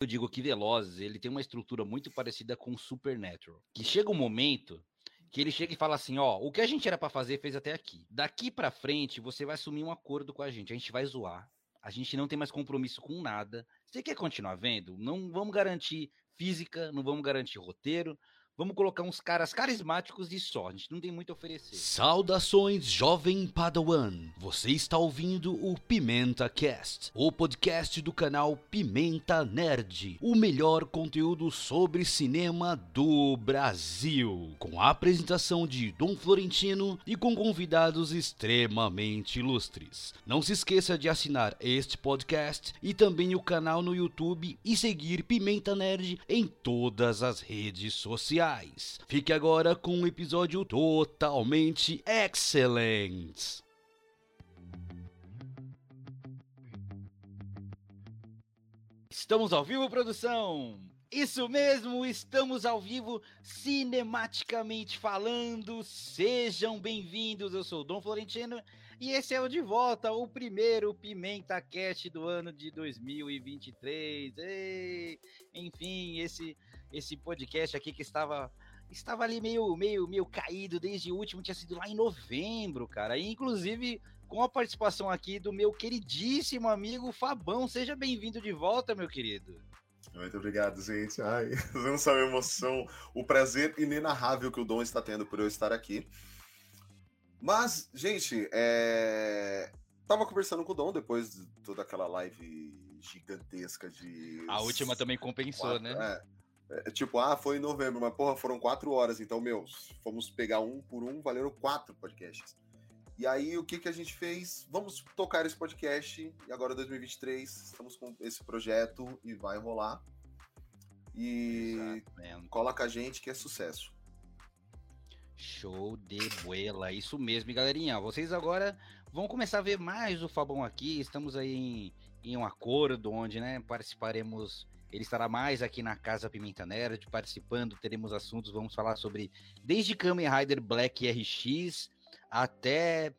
eu digo que Velozes, ele tem uma estrutura muito parecida com Supernatural. Que chega um momento que ele chega e fala assim, ó, o que a gente era para fazer fez até aqui. Daqui para frente você vai assumir um acordo com a gente, a gente vai zoar. A gente não tem mais compromisso com nada. Você quer continuar vendo? Não vamos garantir física, não vamos garantir roteiro, Vamos colocar uns caras carismáticos e só. A gente não tem muito a oferecer. Saudações, jovem Padawan. Você está ouvindo o Pimenta Cast, o podcast do canal Pimenta Nerd, o melhor conteúdo sobre cinema do Brasil, com a apresentação de Dom Florentino e com convidados extremamente ilustres. Não se esqueça de assinar este podcast e também o canal no YouTube e seguir Pimenta Nerd em todas as redes sociais. Fique agora com um episódio totalmente excelente. Estamos ao vivo, produção! Isso mesmo, estamos ao vivo, cinematicamente falando. Sejam bem-vindos, eu sou o Dom Florentino e esse é o De Volta, o primeiro Pimenta Cast do ano de 2023. Ei, enfim, esse esse podcast aqui que estava estava ali meio meio meio caído desde o último, tinha sido lá em novembro, cara. E, inclusive com a participação aqui do meu queridíssimo amigo Fabão. Seja bem-vindo de volta, meu querido. Muito obrigado, gente. Ai, não sabe a emoção, o prazer inenarrável que o Dom está tendo por eu estar aqui. Mas, gente, é... tava conversando com o Dom depois de toda aquela live gigantesca de. A última também compensou, quatro, né? É, é, tipo, ah, foi em novembro, mas porra, foram quatro horas, então, meu, fomos pegar um por um, valeram quatro podcasts. E aí, o que, que a gente fez? Vamos tocar esse podcast, e agora 2023, estamos com esse projeto e vai rolar. E Exatamente. cola com a gente que é sucesso. Show de boela, isso mesmo, galerinha. Vocês agora vão começar a ver mais o Fabão aqui. Estamos aí em, em um acordo onde, né, participaremos. Ele estará mais aqui na Casa Pimenta Nerd, participando. Teremos assuntos, vamos falar sobre desde Kamen Rider Black RX até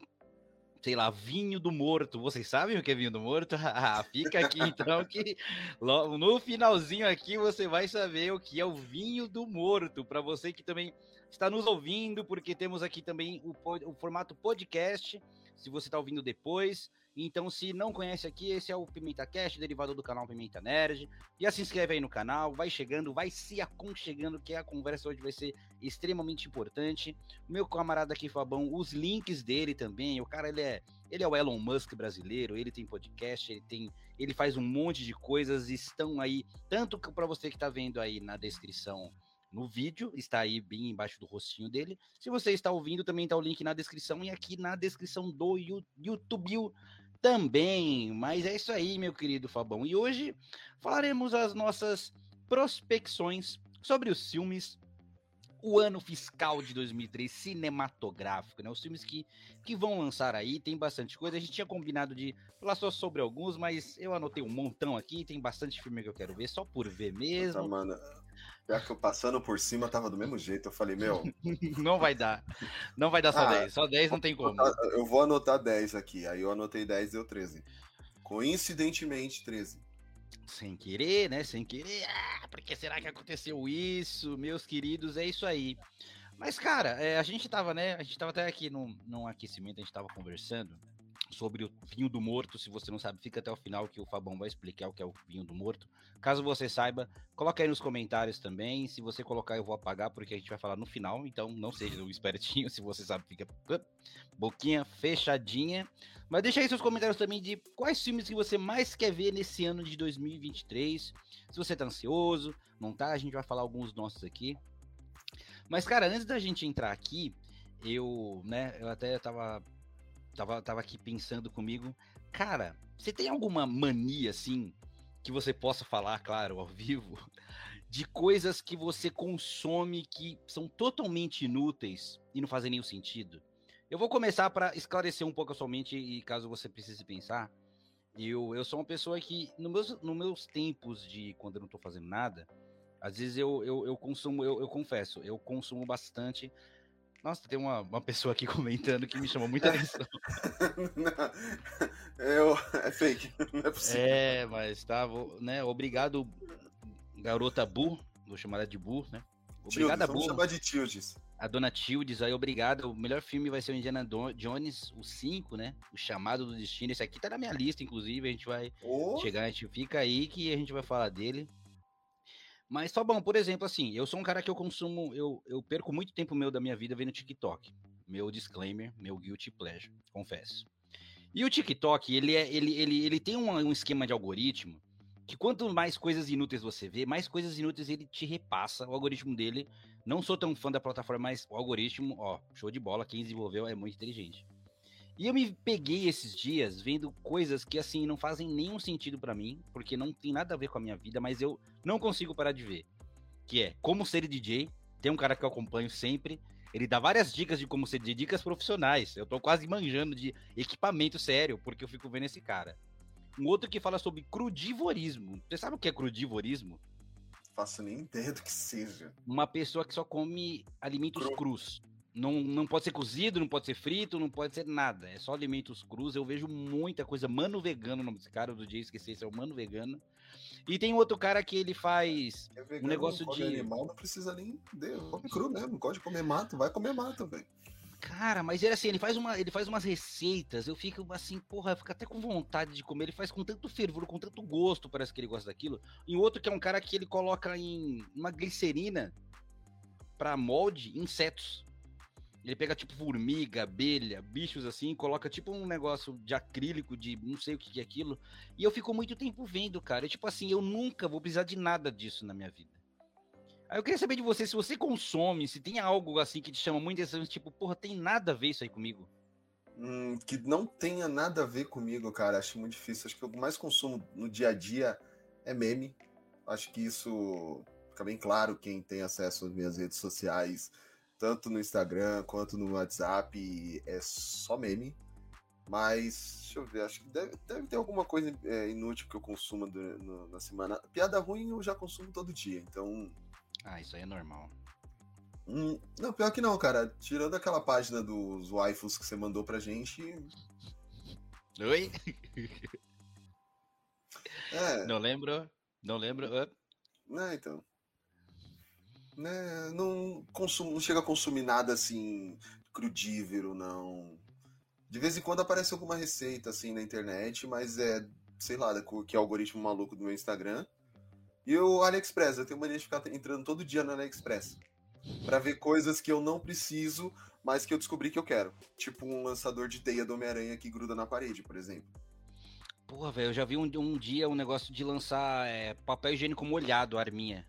sei lá, vinho do morto. Vocês sabem o que é vinho do morto? Ah, fica aqui então que no finalzinho aqui você vai saber o que é o vinho do morto. Para você que também está nos ouvindo, porque temos aqui também o, o formato podcast. Se você está ouvindo depois, então, se não conhece aqui, esse é o Pimenta Cast, derivado do canal Pimenta Nerd. Já se inscreve aí no canal, vai chegando, vai se aconchegando, que a conversa hoje vai ser extremamente importante. Meu camarada aqui, Fabão, os links dele também. O cara, ele é, ele é o Elon Musk brasileiro, ele tem podcast, ele tem, ele faz um monte de coisas, estão aí, tanto para você que está vendo aí na descrição no vídeo, está aí bem embaixo do rostinho dele. Se você está ouvindo, também está o link na descrição e aqui na descrição do YouTube também. Mas é isso aí, meu querido Fabão. E hoje falaremos as nossas prospecções sobre os filmes o ano fiscal de 2003 cinematográfico, né? Os filmes que, que vão lançar aí, tem bastante coisa. A gente tinha combinado de falar só sobre alguns, mas eu anotei um montão aqui, tem bastante filme que eu quero ver, só por ver mesmo. mano, já que eu passando por cima tava do mesmo jeito, eu falei, meu... não vai dar, não vai dar só ah, 10, só 10 não tem como. Eu vou anotar 10 aqui, aí eu anotei 10 deu 13. Coincidentemente, 13 sem querer, né? Sem querer. Ah, por que será que aconteceu isso? Meus queridos, é isso aí. Mas, cara, é, a gente tava, né? A gente tava até aqui num, num aquecimento, a gente tava conversando sobre o vinho do morto. Se você não sabe, fica até o final que o Fabão vai explicar o que é o vinho do morto. Caso você saiba, coloca aí nos comentários também. Se você colocar, eu vou apagar, porque a gente vai falar no final. Então, não seja um espertinho. Se você sabe, fica boquinha fechadinha. Mas deixa aí seus comentários também de quais filmes que você mais quer ver nesse ano de 2023. Se você tá ansioso, não tá? A gente vai falar alguns nossos aqui. Mas, cara, antes da gente entrar aqui, eu, né, eu até tava tava, tava aqui pensando comigo, cara, você tem alguma mania assim que você possa falar, claro, ao vivo, de coisas que você consome que são totalmente inúteis e não fazem nenhum sentido? Eu vou começar para esclarecer um pouco a sua mente e caso você precise pensar. Eu, eu sou uma pessoa que, no meus, nos meus tempos de quando eu não estou fazendo nada, às vezes eu, eu, eu consumo, eu, eu confesso, eu consumo bastante nossa, tem uma, uma pessoa aqui comentando que me chamou muita atenção. não, eu, é fake, não é possível. É, mas tá, vou, né, obrigado garota Bu, vou chamar ela de Bu, né? Obrigada, Bu. Chamar de Tildes. A dona Tildes aí, obrigada. O melhor filme vai ser o Indiana Jones, o 5, né? O Chamado do Destino. Esse aqui tá na minha lista, inclusive. A gente vai oh. chegar, a gente fica aí que a gente vai falar dele. Mas só bom, por exemplo, assim, eu sou um cara que eu consumo, eu, eu perco muito tempo meu da minha vida vendo TikTok. Meu disclaimer, meu guilty pleasure, confesso. E o TikTok, ele, é, ele, ele, ele tem um, um esquema de algoritmo que quanto mais coisas inúteis você vê, mais coisas inúteis ele te repassa. O algoritmo dele, não sou tão fã da plataforma, mas o algoritmo, ó, show de bola, quem desenvolveu é muito inteligente. E eu me peguei esses dias vendo coisas que, assim, não fazem nenhum sentido para mim, porque não tem nada a ver com a minha vida, mas eu não consigo parar de ver. Que é como ser DJ. Tem um cara que eu acompanho sempre. Ele dá várias dicas de como ser DJ, dicas profissionais. Eu tô quase manjando de equipamento sério, porque eu fico vendo esse cara. Um outro que fala sobre crudivorismo. Você sabe o que é crudivorismo? Faço nem ideia do que seja. Uma pessoa que só come alimentos Cru. crus. Não, não pode ser cozido, não pode ser frito, não pode ser nada. É só alimentos crus. Eu vejo muita coisa. Mano Vegano, o nome desse cara, do dia esqueci, esse é o Mano Vegano. E tem outro cara que ele faz é vegano, um negócio de. animal não precisa nem. Come cru mesmo, pode comer mato, vai comer mato, velho. Cara, mas ele assim, ele faz, uma, ele faz umas receitas, eu fico assim, porra, eu fico até com vontade de comer. Ele faz com tanto fervor, com tanto gosto, parece que ele gosta daquilo. E outro que é um cara que ele coloca em uma glicerina para molde insetos. Ele pega tipo formiga, abelha, bichos assim, coloca tipo um negócio de acrílico, de não sei o que é aquilo. E eu fico muito tempo vendo, cara. E, tipo assim, eu nunca vou precisar de nada disso na minha vida. Aí eu queria saber de você, se você consome, se tem algo assim que te chama muito atenção, tipo, porra, tem nada a ver isso aí comigo. Hum, que não tenha nada a ver comigo, cara. Acho muito difícil. Acho que o que mais consumo no dia a dia é meme. Acho que isso fica bem claro quem tem acesso às minhas redes sociais tanto no Instagram quanto no WhatsApp, é só meme. Mas, deixa eu ver, acho que deve, deve ter alguma coisa é, inútil que eu consuma do, no, na semana. Piada ruim eu já consumo todo dia, então. Ah, isso aí é normal. Hum, não, pior que não, cara. Tirando aquela página dos waifus que você mandou pra gente. Oi? É. Não lembro? Não lembro? Não, então né, não, consumo, não chega a consumir nada assim crudívero, não. De vez em quando aparece alguma receita assim na internet, mas é, sei lá, que é o algoritmo maluco do meu Instagram. E o AliExpress, eu tenho mania de ficar entrando todo dia no AliExpress para ver coisas que eu não preciso, mas que eu descobri que eu quero. Tipo um lançador de teia do Homem-Aranha que gruda na parede, por exemplo. Porra, velho, eu já vi um, um dia um negócio de lançar é, papel higiênico molhado, arminha.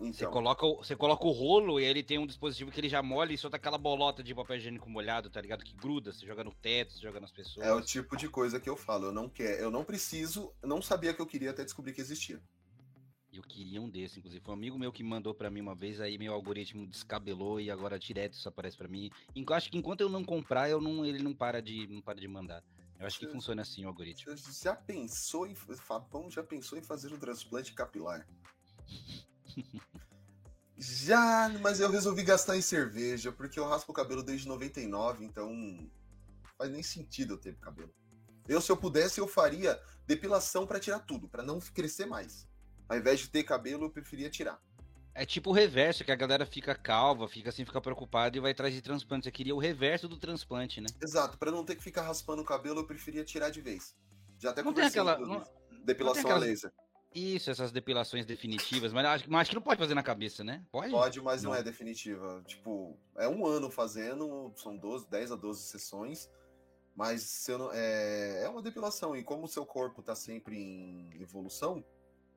Então. Você, coloca, você coloca o rolo e ele tem um dispositivo que ele já molha e solta aquela bolota de papel higiênico molhado, tá ligado? Que gruda, você joga no teto, você joga nas pessoas. É o tipo de coisa que eu falo. Eu não quero, eu não preciso, não sabia que eu queria até descobrir que existia. Eu queria um desse, inclusive. Foi um amigo meu que mandou para mim uma vez, aí meu algoritmo descabelou e agora direto isso aparece para mim. Acho que enquanto eu não comprar, eu não, ele não para de, não para de mandar. Eu acho que funciona assim o algoritmo. Você já pensou em. Fabão já pensou em fazer um transplante capilar? Já, mas eu resolvi gastar em cerveja, porque eu raspo o cabelo desde 99, então faz nem sentido eu ter cabelo. Eu, se eu pudesse, eu faria depilação para tirar tudo, para não crescer mais. Ao invés de ter cabelo, eu preferia tirar. É tipo o reverso, que a galera fica calva, fica assim, fica preocupada e vai atrás de transplante. Você queria o reverso do transplante, né? Exato, para não ter que ficar raspando o cabelo, eu preferia tirar de vez. Já até não tem aquela não, depilação não tem a laser. Isso, essas depilações definitivas, mas acho, mas acho que não pode fazer na cabeça, né? Pode? Pode, mas não. não, é definitiva. Tipo, é um ano fazendo, são 12, 10 a 12 sessões, mas se não, é, é uma depilação. E como o seu corpo tá sempre em evolução,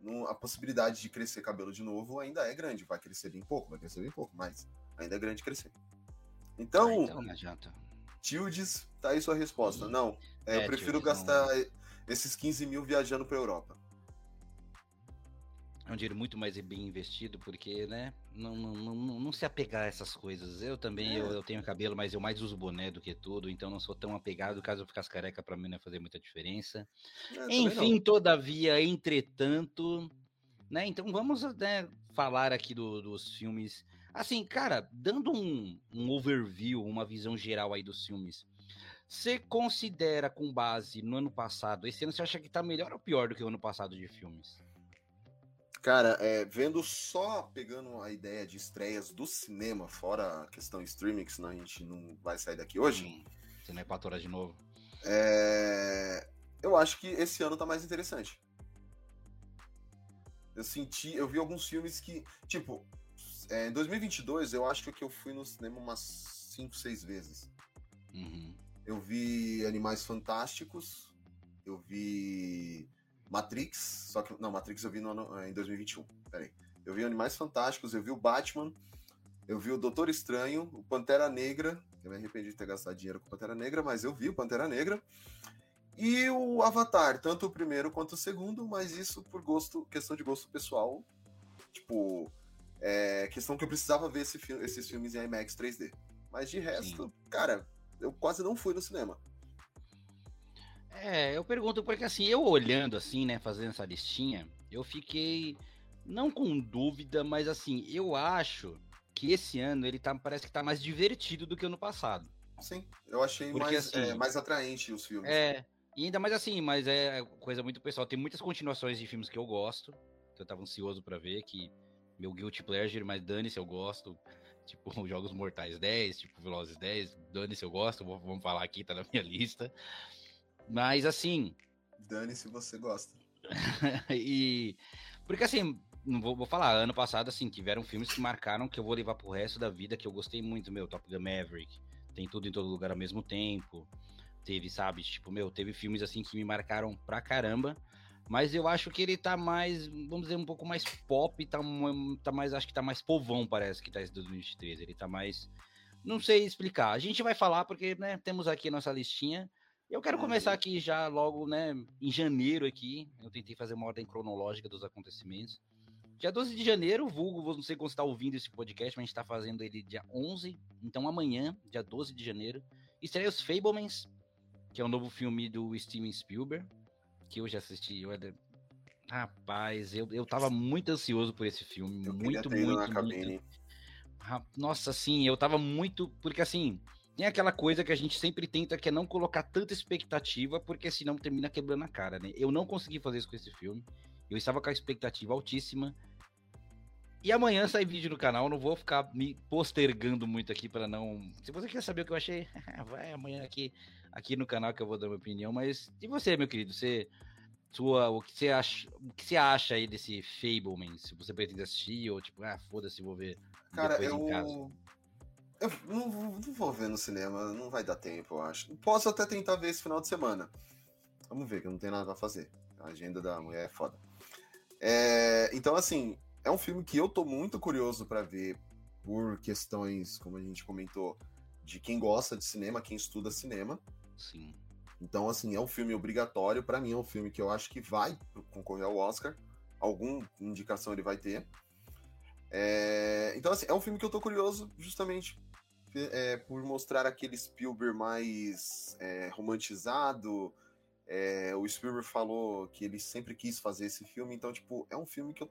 não, a possibilidade de crescer cabelo de novo ainda é grande. Vai crescer bem pouco, vai crescer bem pouco, mas ainda é grande crescer. Então, ah, então não adianta. Tildes, tá aí sua resposta. Não, é, é, eu prefiro gastar não... esses 15 mil viajando pra Europa é um dinheiro muito mais bem investido, porque, né, não, não, não, não se apegar a essas coisas. Eu também, é. eu, eu, tenho cabelo, mas eu mais uso boné do que tudo, então não sou tão apegado. Caso eu ficasse careca, para mim não ia fazer muita diferença. É, Enfim, todavia, entretanto, né, então vamos né, falar aqui do, dos filmes. Assim, cara, dando um, um overview, uma visão geral aí dos filmes. Você considera com base no ano passado, esse ano você acha que tá melhor ou pior do que o ano passado de filmes? Cara, é, vendo só pegando a ideia de estreias do cinema, fora a questão streaming, que senão a gente não vai sair daqui hoje. Hum, você não é de novo. É, eu acho que esse ano tá mais interessante. Eu senti, eu vi alguns filmes que, tipo, é, em 2022 eu acho que eu fui no cinema umas 5, 6 vezes. Uhum. Eu vi Animais Fantásticos, eu vi Matrix, só que. Não, Matrix eu vi no, em 2021. Peraí. Eu vi Animais Fantásticos, eu vi o Batman, eu vi o Doutor Estranho, o Pantera Negra. Eu me arrependi de ter gastado dinheiro com Pantera Negra, mas eu vi o Pantera Negra. E o Avatar, tanto o primeiro quanto o segundo, mas isso por gosto, questão de gosto pessoal. Tipo, é questão que eu precisava ver esse esses filmes em IMAX 3D. Mas de resto, Sim. cara, eu quase não fui no cinema. É, eu pergunto porque assim, eu olhando assim, né, fazendo essa listinha, eu fiquei não com dúvida, mas assim, eu acho que esse ano ele tá, parece que tá mais divertido do que ano passado. Sim, eu achei porque, mais, assim, é, mais atraente os filmes. É, e ainda mais assim, mas é coisa muito pessoal. Tem muitas continuações de filmes que eu gosto, que eu tava ansioso para ver, que meu guilty pleasure, mas dane-se, eu gosto. Tipo, Jogos Mortais 10, tipo, Velozes 10, dane-se, eu gosto, vamos falar aqui, tá na minha lista. Mas assim. Dane-se você gosta. e. Porque assim, não vou, vou, falar, ano passado, assim, tiveram filmes que marcaram que eu vou levar pro resto da vida, que eu gostei muito, meu, Top Gun Maverick, tem tudo em todo lugar ao mesmo tempo. Teve, sabe, tipo, meu, teve filmes assim que me marcaram pra caramba. Mas eu acho que ele tá mais, vamos dizer, um pouco mais pop, tá, tá mais, acho que tá mais povão, parece que tá esse 2023. Ele tá mais. Não sei explicar. A gente vai falar porque, né, temos aqui a nossa listinha. Eu quero começar aqui já logo, né, em janeiro aqui. Eu tentei fazer uma ordem cronológica dos acontecimentos. Dia 12 de janeiro, vulgo, não sei quando você está ouvindo esse podcast, mas a gente está fazendo ele dia 11. Então amanhã, dia 12 de janeiro, estreia os Fablemans, que é um novo filme do Steven Spielberg, que eu já assisti. Eu era... Rapaz, eu, eu tava muito ansioso por esse filme. Eu muito, muito, muito. Nossa, sim, eu tava muito. Porque assim, tem aquela coisa que a gente sempre tenta, que é não colocar tanta expectativa, porque senão termina quebrando a cara, né? Eu não consegui fazer isso com esse filme. Eu estava com a expectativa altíssima. E amanhã sai vídeo no canal, não vou ficar me postergando muito aqui para não. Se você quer saber o que eu achei, vai amanhã aqui, aqui no canal que eu vou dar minha opinião. Mas e você, meu querido? Você, sua, o que você acha, o que você acha aí desse Fableman? Se você pretende assistir ou tipo, ah, foda-se, vou ver. Cara, eu eu não, não, vou ver no cinema, não vai dar tempo, eu acho. Posso até tentar ver esse final de semana. Vamos ver, que eu não tenho nada pra fazer. A agenda da mulher é foda. É, então, assim, é um filme que eu tô muito curioso para ver por questões, como a gente comentou, de quem gosta de cinema, quem estuda cinema. Sim. Então, assim, é um filme obrigatório. para mim, é um filme que eu acho que vai concorrer ao Oscar. Alguma indicação ele vai ter. É... Então, assim, é um filme que eu tô curioso justamente é, por mostrar aquele Spielberg mais é, romantizado. É, o Spielberg falou que ele sempre quis fazer esse filme, então, tipo, é um filme que eu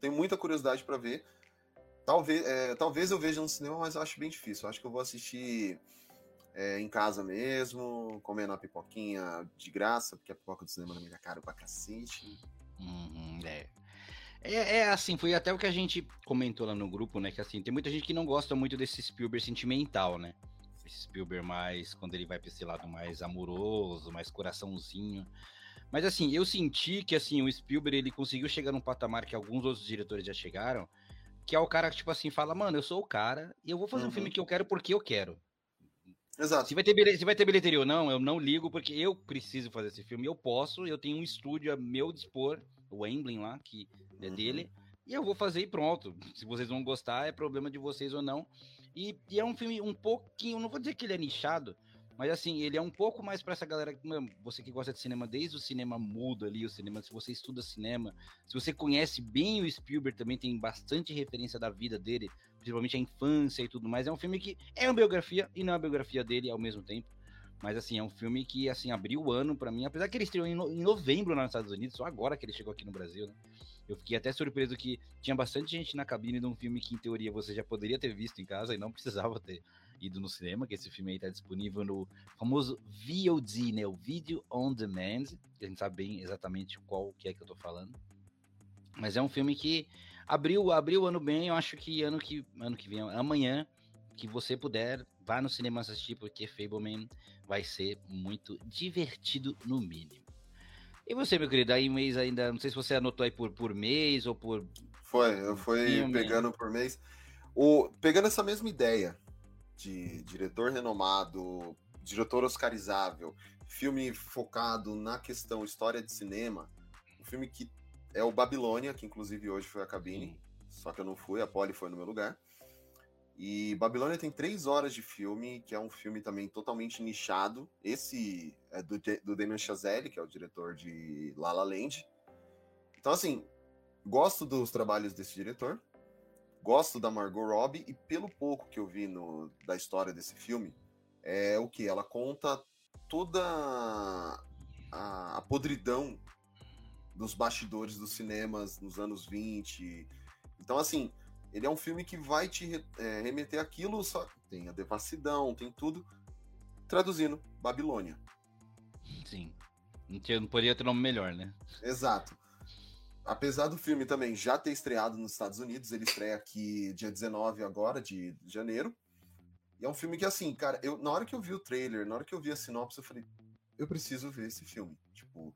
tenho muita curiosidade para ver. Talvez, é, talvez eu veja no cinema, mas eu acho bem difícil. Eu acho que eu vou assistir é, em casa mesmo, comendo a pipoquinha de graça, porque a pipoca do cinema não é caro pra cacete. Uhum, é. É, é, assim, foi até o que a gente comentou lá no grupo, né? Que assim, tem muita gente que não gosta muito desse Spielberg sentimental, né? Esse Spielberg mais, quando ele vai pra esse lado mais amoroso, mais coraçãozinho. Mas assim, eu senti que assim, o Spielberg ele conseguiu chegar num patamar que alguns outros diretores já chegaram, que é o cara que, tipo assim, fala, mano, eu sou o cara e eu vou fazer uhum. um filme que eu quero porque eu quero. Exato. Se vai, ter, se vai ter bilheteria ou não, eu não ligo, porque eu preciso fazer esse filme. Eu posso, eu tenho um estúdio a meu dispor, o Emblem lá, que é uhum. dele, e eu vou fazer e pronto. Se vocês vão gostar, é problema de vocês ou não. E, e é um filme um pouquinho, não vou dizer que ele é nichado, mas assim, ele é um pouco mais para essa galera, você que gosta de cinema desde o cinema mudo ali, o cinema, se você estuda cinema, se você conhece bem o Spielberg, também tem bastante referência da vida dele, principalmente a infância e tudo mais. É um filme que é uma biografia e não é uma biografia dele ao mesmo tempo. Mas assim, é um filme que assim abriu o ano para mim, apesar que ele estreou em, no, em novembro nos Estados Unidos, só agora que ele chegou aqui no Brasil, né? Eu fiquei até surpreso que tinha bastante gente na cabine de um filme que, em teoria, você já poderia ter visto em casa e não precisava ter ido no cinema, que esse filme aí tá disponível no famoso VOD, né? O Video On Demand, a gente sabe bem exatamente qual que é que eu tô falando. Mas é um filme que abriu, abriu o ano bem. Eu acho que ano que, ano que vem, amanhã, que você puder, vá no cinema assistir, porque Fableman vai ser muito divertido, no mínimo. E você, meu querido, aí mês ainda, não sei se você anotou aí por, por mês ou por. Foi, eu fui pegando por mês. O, pegando essa mesma ideia de diretor renomado, diretor oscarizável, filme focado na questão história de cinema, um filme que é o Babilônia, que inclusive hoje foi a cabine, só que eu não fui, a Polly foi no meu lugar. E Babilônia tem três horas de filme, que é um filme também totalmente nichado. Esse é do, do Damien Chazelle, que é o diretor de La La Land. Então, assim, gosto dos trabalhos desse diretor, gosto da Margot Robbie, e pelo pouco que eu vi no, da história desse filme, é o que? Ela conta toda a, a podridão dos bastidores dos cinemas nos anos 20. Então, assim, ele é um filme que vai te é, remeter aquilo, só tem a devassidão, tem tudo. Traduzindo, Babilônia. Sim. Não poderia ter nome melhor, né? Exato. Apesar do filme também já ter estreado nos Estados Unidos, ele estreia aqui dia 19 agora, de janeiro. E é um filme que, assim, cara, eu, na hora que eu vi o trailer, na hora que eu vi a sinopse, eu falei, eu preciso ver esse filme. Tipo,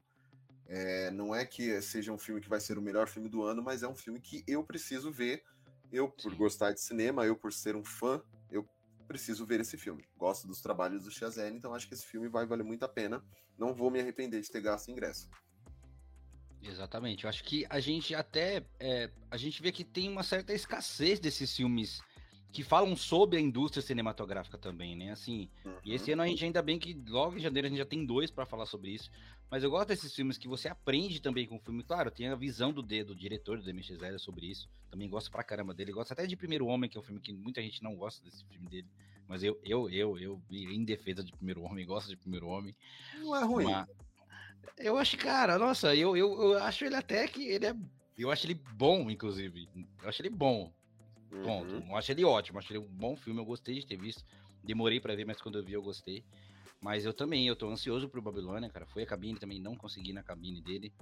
é, não é que seja um filme que vai ser o melhor filme do ano, mas é um filme que eu preciso ver eu, por gostar de cinema, eu, por ser um fã, eu preciso ver esse filme. Gosto dos trabalhos do Chazelle, então acho que esse filme vai valer muito a pena. Não vou me arrepender de ter gasto ingresso. Exatamente. Eu acho que a gente até. É, a gente vê que tem uma certa escassez desses filmes que falam sobre a indústria cinematográfica também, né? Assim, uhum. e esse ano a gente ainda bem que logo em janeiro a gente já tem dois para falar sobre isso. Mas eu gosto desses filmes que você aprende também com o filme. Claro, tem a visão do dedo do diretor do Demi Zero sobre isso. Também gosto pra caramba dele. Gosto até de Primeiro Homem, que é um filme que muita gente não gosta desse filme dele. Mas eu, eu, eu, eu, em defesa de Primeiro Homem, gosto de Primeiro Homem. Não é ruim. Mas eu acho, cara, nossa, eu, eu, eu acho ele até que ele é. Eu acho ele bom, inclusive. Eu acho ele bom. Ponto. Uhum. Eu acho ele ótimo, acho ele um bom filme, eu gostei de ter visto. Demorei para ver, mas quando eu vi eu gostei. Mas eu também, eu tô ansioso pro Babilônia, cara. Foi a cabine também, não consegui na cabine dele.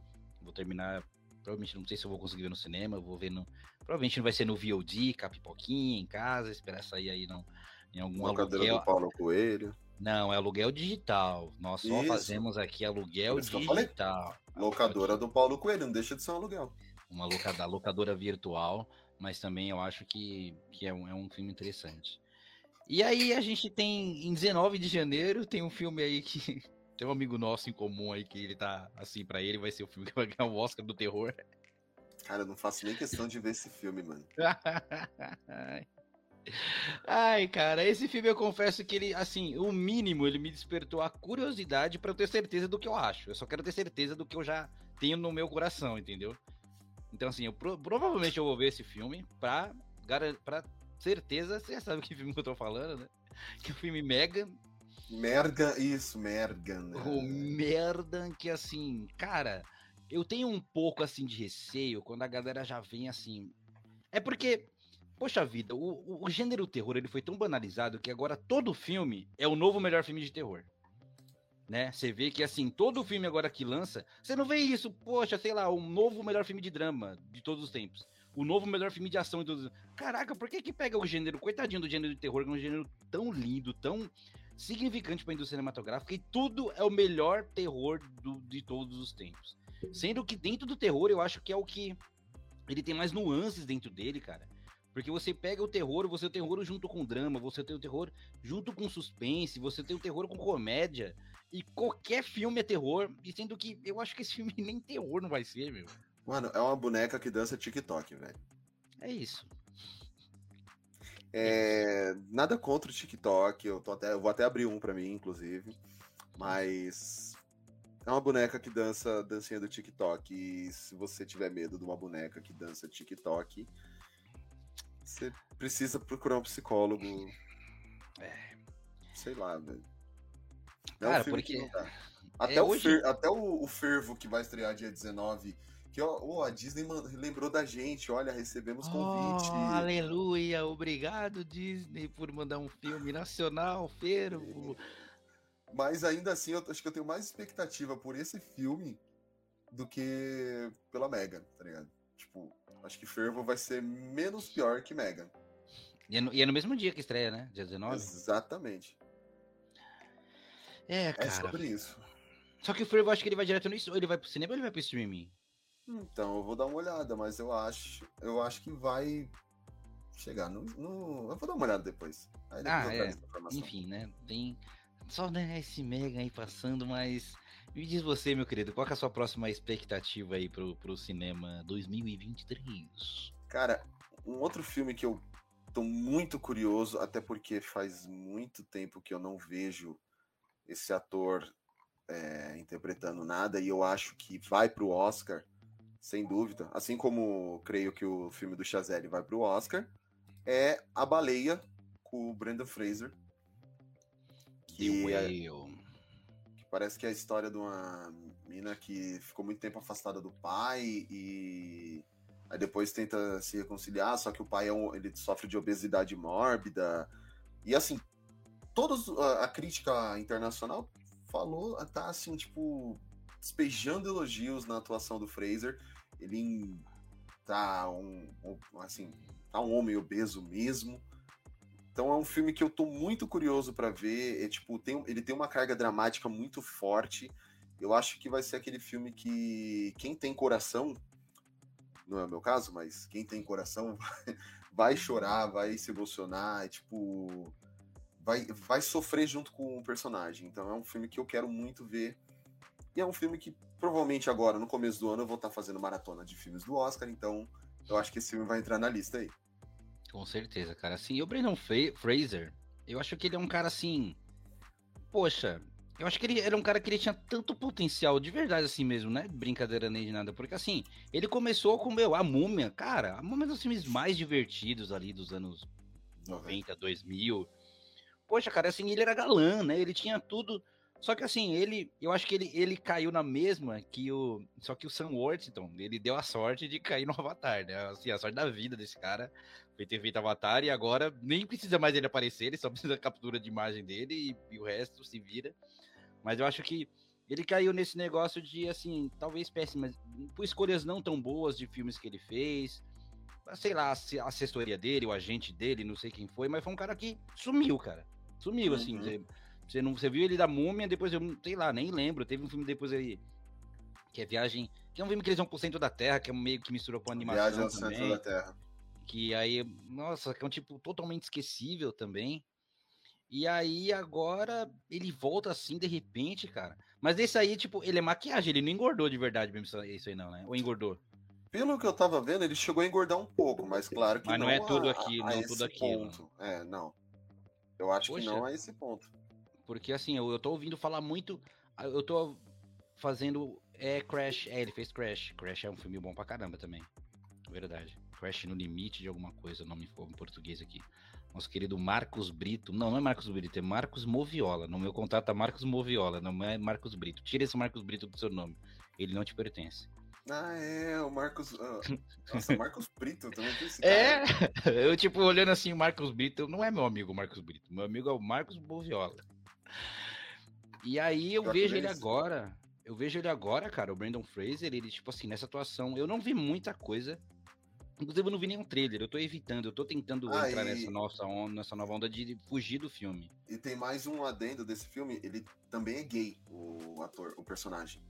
Vou terminar, provavelmente não sei se eu vou conseguir ver no cinema, eu vou ver no... Provavelmente não vai ser no VOD, com a pipoquinha em casa, esperar sair aí não, em algum aluguel. do Paulo Coelho. Não, é aluguel digital. Nós só Isso. fazemos aqui aluguel digital. Locadora do Paulo Coelho, não deixa de ser um aluguel. Uma locadora, locadora virtual mas também eu acho que, que é, um, é um filme interessante. E aí a gente tem, em 19 de janeiro, tem um filme aí que tem um amigo nosso em comum aí que ele tá assim para ele, vai ser o filme que vai ganhar o Oscar do terror. Cara, eu não faço nem questão de ver esse filme, mano. Ai, cara, esse filme eu confesso que ele, assim, o mínimo, ele me despertou a curiosidade para eu ter certeza do que eu acho. Eu só quero ter certeza do que eu já tenho no meu coração, entendeu? Então, assim, eu pro, provavelmente eu vou ver esse filme pra, pra certeza, você sabe que filme que eu tô falando, né? Que é o filme Megan. Merga, isso, Mergan. Né? O Merda, que assim, cara, eu tenho um pouco assim de receio quando a galera já vem assim. É porque, poxa vida, o, o, o gênero terror ele foi tão banalizado que agora todo filme é o novo melhor filme de terror né? Você vê que assim, todo filme agora que lança, você não vê isso, poxa, sei lá, um novo melhor filme de drama de todos os tempos. O novo melhor filme de ação de todos os... Caraca, por que que pega o gênero, coitadinho do gênero de terror, que é um gênero tão lindo, tão significante para a indústria cinematográfica e tudo é o melhor terror do, de todos os tempos. Sendo que dentro do terror, eu acho que é o que ele tem mais nuances dentro dele, cara. Porque você pega o terror, você tem o terror junto com o drama, você tem o terror junto com suspense, você tem o terror com comédia. E qualquer filme é terror, e sendo que eu acho que esse filme nem terror não vai ser, meu. Mano, é uma boneca que dança TikTok, velho. É isso. É, nada contra o TikTok, eu, tô até, eu vou até abrir um para mim, inclusive. Mas é uma boneca que dança dancinha do TikTok. E se você tiver medo de uma boneca que dança TikTok, você precisa procurar um psicólogo. É. Sei lá, velho. É Cara, um porque. Até, é o, hoje... fer... Até o, o, Fervo que vai estrear dia 19. Que ó, oh, a Disney lembrou da gente, olha, recebemos convite. Oh, aleluia, obrigado Disney por mandar um filme nacional, Fervo. Mas ainda assim, eu acho que eu tenho mais expectativa por esse filme do que pela Mega, tá ligado? Tipo, acho que Fervo vai ser menos pior que Megan. E é, no, e é no mesmo dia que estreia, né? Dia 19? Exatamente. É, cara. É sobre isso. Só que o Fervo, acho que ele vai direto no. Ele vai pro cinema ou ele vai pro streaming? Então, eu vou dar uma olhada, mas eu acho, eu acho que vai chegar no, no... Eu vou dar uma olhada depois. Aí depois Ah, eu é. Enfim, né? Tem só né, esse Mega aí passando, mas me diz você, meu querido, qual que é a sua próxima expectativa aí pro, pro cinema 2023? Cara, um outro filme que eu tô muito curioso, até porque faz muito tempo que eu não vejo esse ator é, interpretando nada, e eu acho que vai pro Oscar, sem dúvida. Assim como creio que o filme do Chazelle vai pro Oscar, é A Baleia, com o Brendan Fraser. Que, é- que parece que é a história de uma mina que ficou muito tempo afastada do pai e aí depois tenta se reconciliar, só que o pai é um- ele sofre de obesidade mórbida. E assim, todos a, a crítica internacional falou, tá assim, tipo, despejando elogios na atuação do Fraser. Ele tá um, assim, tá um homem obeso mesmo. Então é um filme que eu tô muito curioso pra ver. É, tipo, tem, ele tem uma carga dramática muito forte. Eu acho que vai ser aquele filme que quem tem coração, não é o meu caso, mas quem tem coração vai, vai chorar, vai se emocionar, é, tipo, vai, vai sofrer junto com o personagem. Então é um filme que eu quero muito ver. E é um filme que provavelmente agora, no começo do ano, eu vou estar fazendo maratona de filmes do Oscar, então eu acho que esse filme vai entrar na lista aí. Com certeza, cara. Assim, e o Brandon Fra- Fraser, eu acho que ele é um cara assim. Poxa, eu acho que ele era um cara que ele tinha tanto potencial, de verdade, assim mesmo, né? Brincadeira nem de nada. Porque assim, ele começou com, meu, a múmia, cara, a múmia é um dos filmes mais divertidos ali dos anos 90, 2000. Poxa, cara, assim, ele era galã, né? Ele tinha tudo. Só que assim, ele, eu acho que ele, ele caiu na mesma que o. Só que o Sam Worthington, ele deu a sorte de cair no Avatar, né? Assim, a sorte da vida desse cara foi ter feito Avatar e agora nem precisa mais ele aparecer, ele só precisa da captura de imagem dele e, e o resto se vira. Mas eu acho que ele caiu nesse negócio de, assim, talvez péssimas, por escolhas não tão boas de filmes que ele fez. Sei lá, a assessoria dele, o agente dele, não sei quem foi, mas foi um cara que sumiu, cara. Sumiu, assim. Uhum. Você, você, não, você viu ele da múmia, depois eu, não- sei lá, nem lembro. Teve um filme depois aí, que é Viagem. Que é um filme que eles vão pro centro da Terra, que é meio que misturou com animação Viagem ao também. centro da Terra. Que aí, nossa, que é um tipo totalmente esquecível também. E aí agora ele volta assim de repente, cara. Mas esse aí, tipo, ele é maquiagem, ele não engordou de verdade mesmo isso- aí não, né? Ou engordou? Pelo que eu tava vendo, ele chegou a engordar um pouco, mas claro que Mas não não é tudo aqui- não esse tudo aquilo. ponto. É, não. Eu acho Poxa. que não a esse ponto. Porque assim, eu, eu tô ouvindo falar muito. Eu tô fazendo. É Crash. É, ele fez Crash. Crash é um filme bom pra caramba também. Verdade. Crash no limite de alguma coisa, o nome ficou em português aqui. Nosso querido Marcos Brito. Não, não é Marcos Brito, é Marcos Moviola. No meu contato tá Marcos Moviola, não é Marcos Brito. Tira esse Marcos Brito do seu nome. Ele não te pertence. Ah, é, o Marcos. ah, Nossa, Marcos Brito também tem esse É, eu tipo olhando assim, o Marcos Brito, não é meu amigo Marcos Brito, meu amigo é o Marcos Boviola. E aí eu que vejo ele agora, eu vejo ele agora, cara, o Brandon Fraser, ele tipo assim, nessa atuação, eu não vi muita coisa. Inclusive eu não vi nenhum trailer, eu tô evitando, eu tô tentando Ah, entrar e- nessa nossa onda, nessa nova onda de fugir do filme. E tem mais um adendo desse filme, ele também é gay, o ator, o personagem.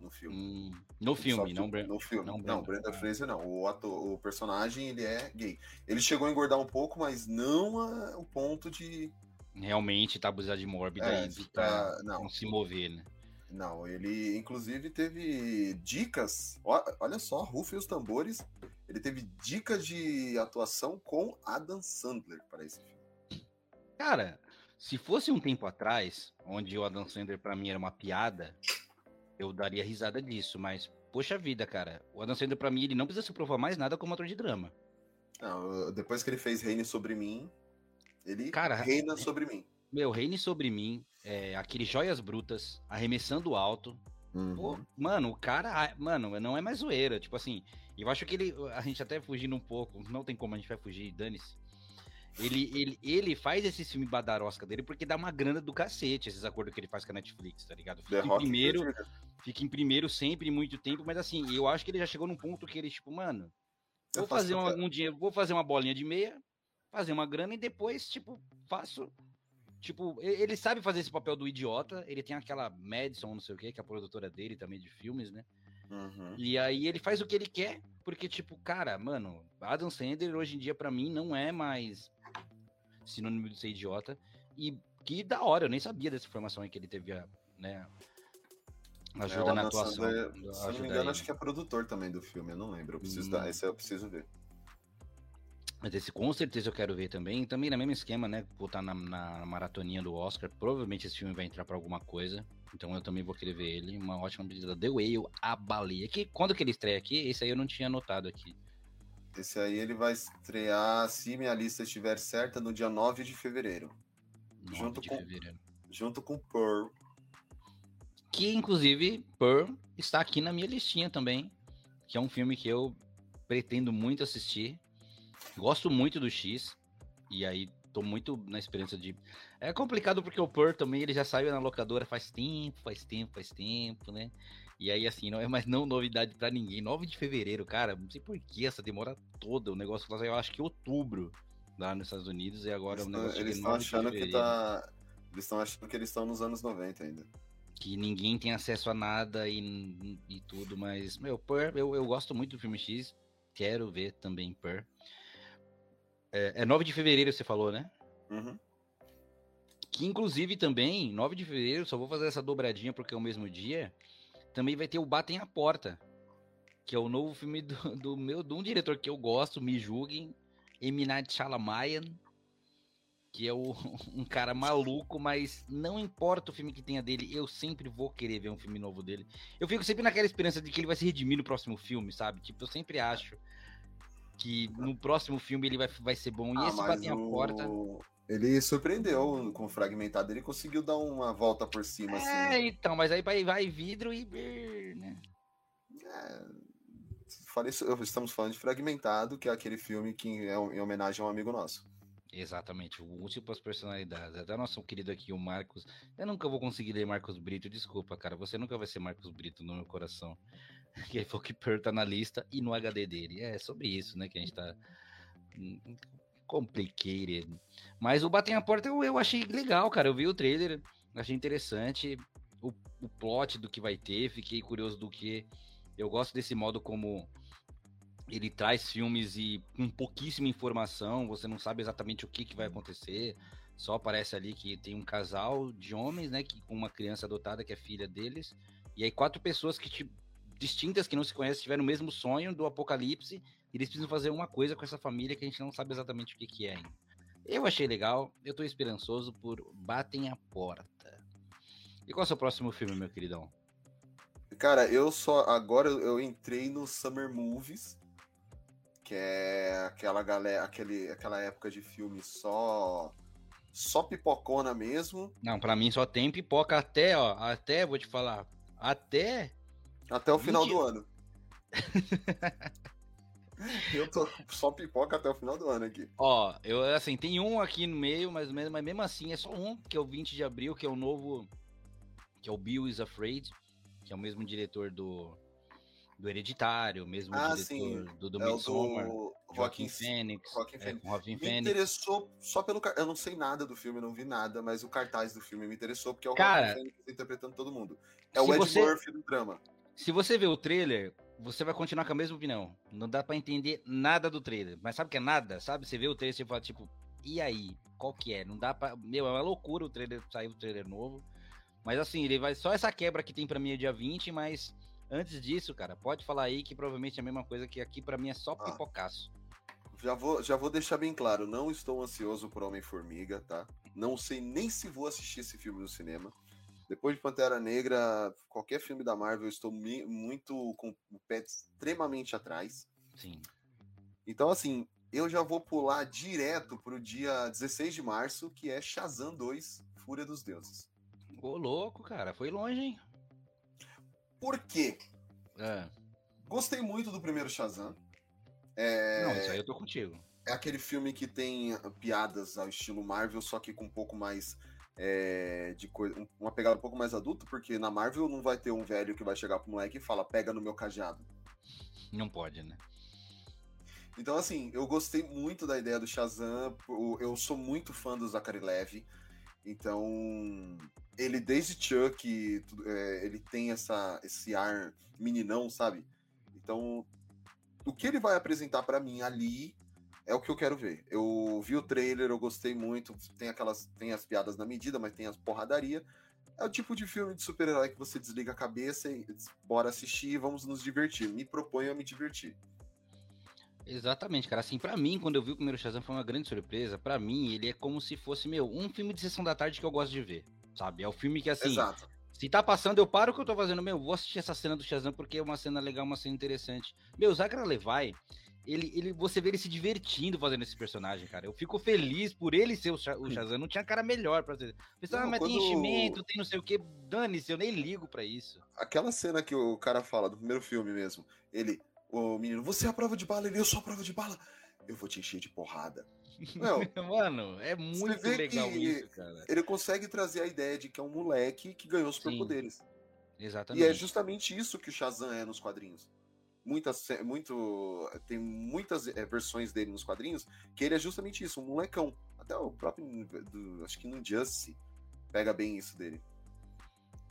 No filme. Hum, no filme, não No filme. não Não. Brenda. Fraser não. O, ator, o personagem, ele é gay. Ele chegou a engordar um pouco, mas não a, o ponto de. realmente tá abusado de mórbida É, e de ficar tá- não. não se mover, né? Não, ele inclusive teve dicas. Olha só, rufem os tambores. Ele teve dicas de atuação com Adam Sandler para esse filme. Cara, se fosse um tempo atrás, onde o Adam Sandler pra mim era uma piada, eu daria risada disso, mas poxa vida, cara, o Adam Sandler pra mim ele não precisa se provar mais nada como ator de drama. Não, depois que ele fez Reine sobre mim, ele Cara, reina sobre mim. Meu, Reine sobre mim, é, aquele Joias Brutas, arremessando alto. Pô, Uhum. mano, o cara, mano, não é mais zoeira. Tipo assim, eu acho que ele, a gente até fugindo um pouco, não tem como a gente vai fugir, dane-se. Ele, ele, ele faz esse filme badarosca dele porque dá uma grana do cacete, esses acordos que ele faz com a Netflix, tá ligado? Fica em primeiro, fica em primeiro sempre, muito tempo, mas assim, eu acho que ele já chegou num ponto que ele, tipo, mano, vou fazer um, algum dinheiro, vou fazer uma bolinha de meia, fazer uma grana e depois, tipo, faço. Tipo, ele sabe fazer esse papel do idiota. Ele tem aquela Madison, não sei o que, que é a produtora dele também de filmes, né? Uhum. E aí ele faz o que ele quer, porque, tipo, cara, mano, Adam Sandler hoje em dia, para mim, não é mais sinônimo de ser idiota. E que da hora, eu nem sabia dessa informação aí que ele teve a, né, ajuda é, na atuação. Sandler, se não me engano, aí. acho que é produtor também do filme, eu não lembro. Eu preciso hum. dar, esse eu preciso ver. Mas esse com certeza eu quero ver também. Também no mesmo esquema, né? Botar na, na maratoninha do Oscar. Provavelmente esse filme vai entrar para alguma coisa. Então eu também vou querer ver ele. Uma ótima medida. The Whale, a baleia. Que, quando que ele estreia aqui? Esse aí eu não tinha anotado aqui. Esse aí ele vai estrear, se minha lista estiver certa, no dia 9 de fevereiro. 9 junto de com, fevereiro. Junto com Pearl. Que inclusive Pearl está aqui na minha listinha também. Que é um filme que eu pretendo muito assistir. Gosto muito do X. E aí tô muito na esperança de. É complicado porque o Pearl também ele já saiu na locadora faz tempo, faz tempo, faz tempo, né? E aí, assim, não é mais não novidade para ninguém. 9 de fevereiro, cara, não sei por que essa demora toda. O negócio eu acho que outubro lá nos Estados Unidos e agora eles o negócio Eles estão achando que tá. Eles estão achando que eles estão nos anos 90 ainda. Que ninguém tem acesso a nada e, e tudo, mas, meu, Pearl, eu, eu gosto muito do filme X. Quero ver também Pearl. É, é 9 de fevereiro, você falou, né? Uhum. Que inclusive também, 9 de fevereiro, só vou fazer essa dobradinha porque é o mesmo dia. Também vai ter o Batem a Porta, que é o novo filme do, do meu, de um diretor que eu gosto, me julguem, Eminat Shalamayan, que é o, um cara maluco, mas não importa o filme que tenha dele, eu sempre vou querer ver um filme novo dele. Eu fico sempre naquela esperança de que ele vai se redimir no próximo filme, sabe? Tipo, eu sempre acho que no próximo filme ele vai, vai ser bom. E ah, esse batem o... a porta. Ele surpreendeu com o fragmentado, ele conseguiu dar uma volta por cima. É, assim. então, mas aí vai, vai vidro e. Né? É, falei, estamos falando de fragmentado, que é aquele filme que é em homenagem a um amigo nosso. Exatamente, múltiplas personalidades. Até nosso querido aqui, o Marcos. Eu nunca vou conseguir ler Marcos Brito, desculpa, cara. Você nunca vai ser Marcos Brito no meu coração. Que falou que Per tá na lista e no HD dele. É sobre isso, né? Que a gente tá. Complicated. Mas o Batem a Porta eu, eu achei legal, cara. Eu vi o trailer, achei interessante. O, o plot do que vai ter, fiquei curioso do que. Eu gosto desse modo como ele traz filmes e com pouquíssima informação, você não sabe exatamente o que, que vai acontecer. Só aparece ali que tem um casal de homens, né, que com uma criança adotada que é filha deles, e aí quatro pessoas que tipo, distintas que não se conhecem tiveram o mesmo sonho do apocalipse, e eles precisam fazer uma coisa com essa família que a gente não sabe exatamente o que, que é ainda. Eu achei legal, eu tô esperançoso por Batem a Porta. E qual é o seu próximo filme, meu queridão? Cara, eu só. Agora eu entrei no Summer Movies, que é aquela galera, aquele, aquela época de filme só. Só pipocona mesmo. Não, para mim só tem pipoca até, ó. Até, vou te falar. Até. Até o final 20... do ano. Eu tô só pipoca até o final do ano aqui. Ó, eu assim, tem um aqui no meio, mas, mas mesmo assim é só um, que é o 20 de abril, que é o novo. Que é o Bill is Afraid, que é o mesmo diretor do. Do Hereditário, mesmo ah, diretor sim. do, do é Midsommar. Do Joaquim Fênix. Joaquim é, Fênix. me Fênix. interessou só pelo. Eu não sei nada do filme, não vi nada, mas o cartaz do filme me interessou, porque é o Cara, Joaquim Fênix interpretando todo mundo. É o Ed você... Murphy do drama. Se você ver o trailer, você vai continuar com a mesma opinião. Não dá para entender nada do trailer. Mas sabe o que é nada? Sabe? Você vê o trailer e fala, tipo, e aí? Qual que é? Não dá pra. Meu, é uma loucura o trailer sair o trailer novo. Mas assim, ele vai. Só essa quebra que tem para mim é dia 20, mas antes disso, cara, pode falar aí que provavelmente é a mesma coisa que aqui para mim é só ah. pipocaço. Já vou, já vou deixar bem claro, não estou ansioso por Homem-Formiga, tá? Não sei nem se vou assistir esse filme no cinema. Depois de Pantera Negra, qualquer filme da Marvel, eu estou muito com o pé extremamente atrás. Sim. Então, assim, eu já vou pular direto pro dia 16 de março, que é Shazam 2, Fúria dos Deuses. Ô, louco, cara, foi longe, hein? Por quê? É. Gostei muito do primeiro Shazam. É... Não, isso aí eu tô contigo. é aquele filme que tem piadas ao estilo Marvel, só que com um pouco mais é, de coisa, uma pegada um pouco mais adulta, porque na Marvel não vai ter um velho que vai chegar pro moleque e fala, pega no meu cajado. Não pode, né? Então, assim, eu gostei muito da ideia do Shazam. Eu sou muito fã do Zachary Levy. Então, ele desde Chuck, é, ele tem essa, esse ar meninão, sabe? Então, o que ele vai apresentar para mim ali é o que eu quero ver. Eu vi o trailer, eu gostei muito. Tem aquelas, tem as piadas na medida, mas tem as porradaria. É o tipo de filme de super-herói que você desliga a cabeça e bora assistir, vamos nos divertir. Me proponho a me divertir. Exatamente, cara. Assim, para mim, quando eu vi o primeiro Shazam, foi uma grande surpresa. Para mim, ele é como se fosse, meu, um filme de sessão da tarde que eu gosto de ver, sabe? É o filme que, assim, Exato. se tá passando, eu paro o que eu tô fazendo. Meu, vou assistir essa cena do Shazam porque é uma cena legal, uma cena interessante. Meu, Zachary Levi, ele, ele, você vê ele se divertindo fazendo esse personagem, cara. Eu fico feliz por ele ser o, o Shazam. Não tinha cara melhor pra ser. Pessoal, ah, mas quando... tem enchimento, tem não sei o que. Dane-se, eu nem ligo para isso. Aquela cena que o cara fala do primeiro filme mesmo. Ele, o menino, você é a prova de bala, ele, eu sou a prova de bala. Eu vou te encher de porrada. Não, Mano, é muito legal isso, cara. Ele consegue trazer a ideia de que é um moleque que ganhou superpoderes. Exatamente. E é justamente isso que o Shazam é nos quadrinhos. Muitas, muito, tem muitas é, versões dele nos quadrinhos que ele é justamente isso, um molecão. Até o próprio, do, acho que no Justice pega bem isso dele.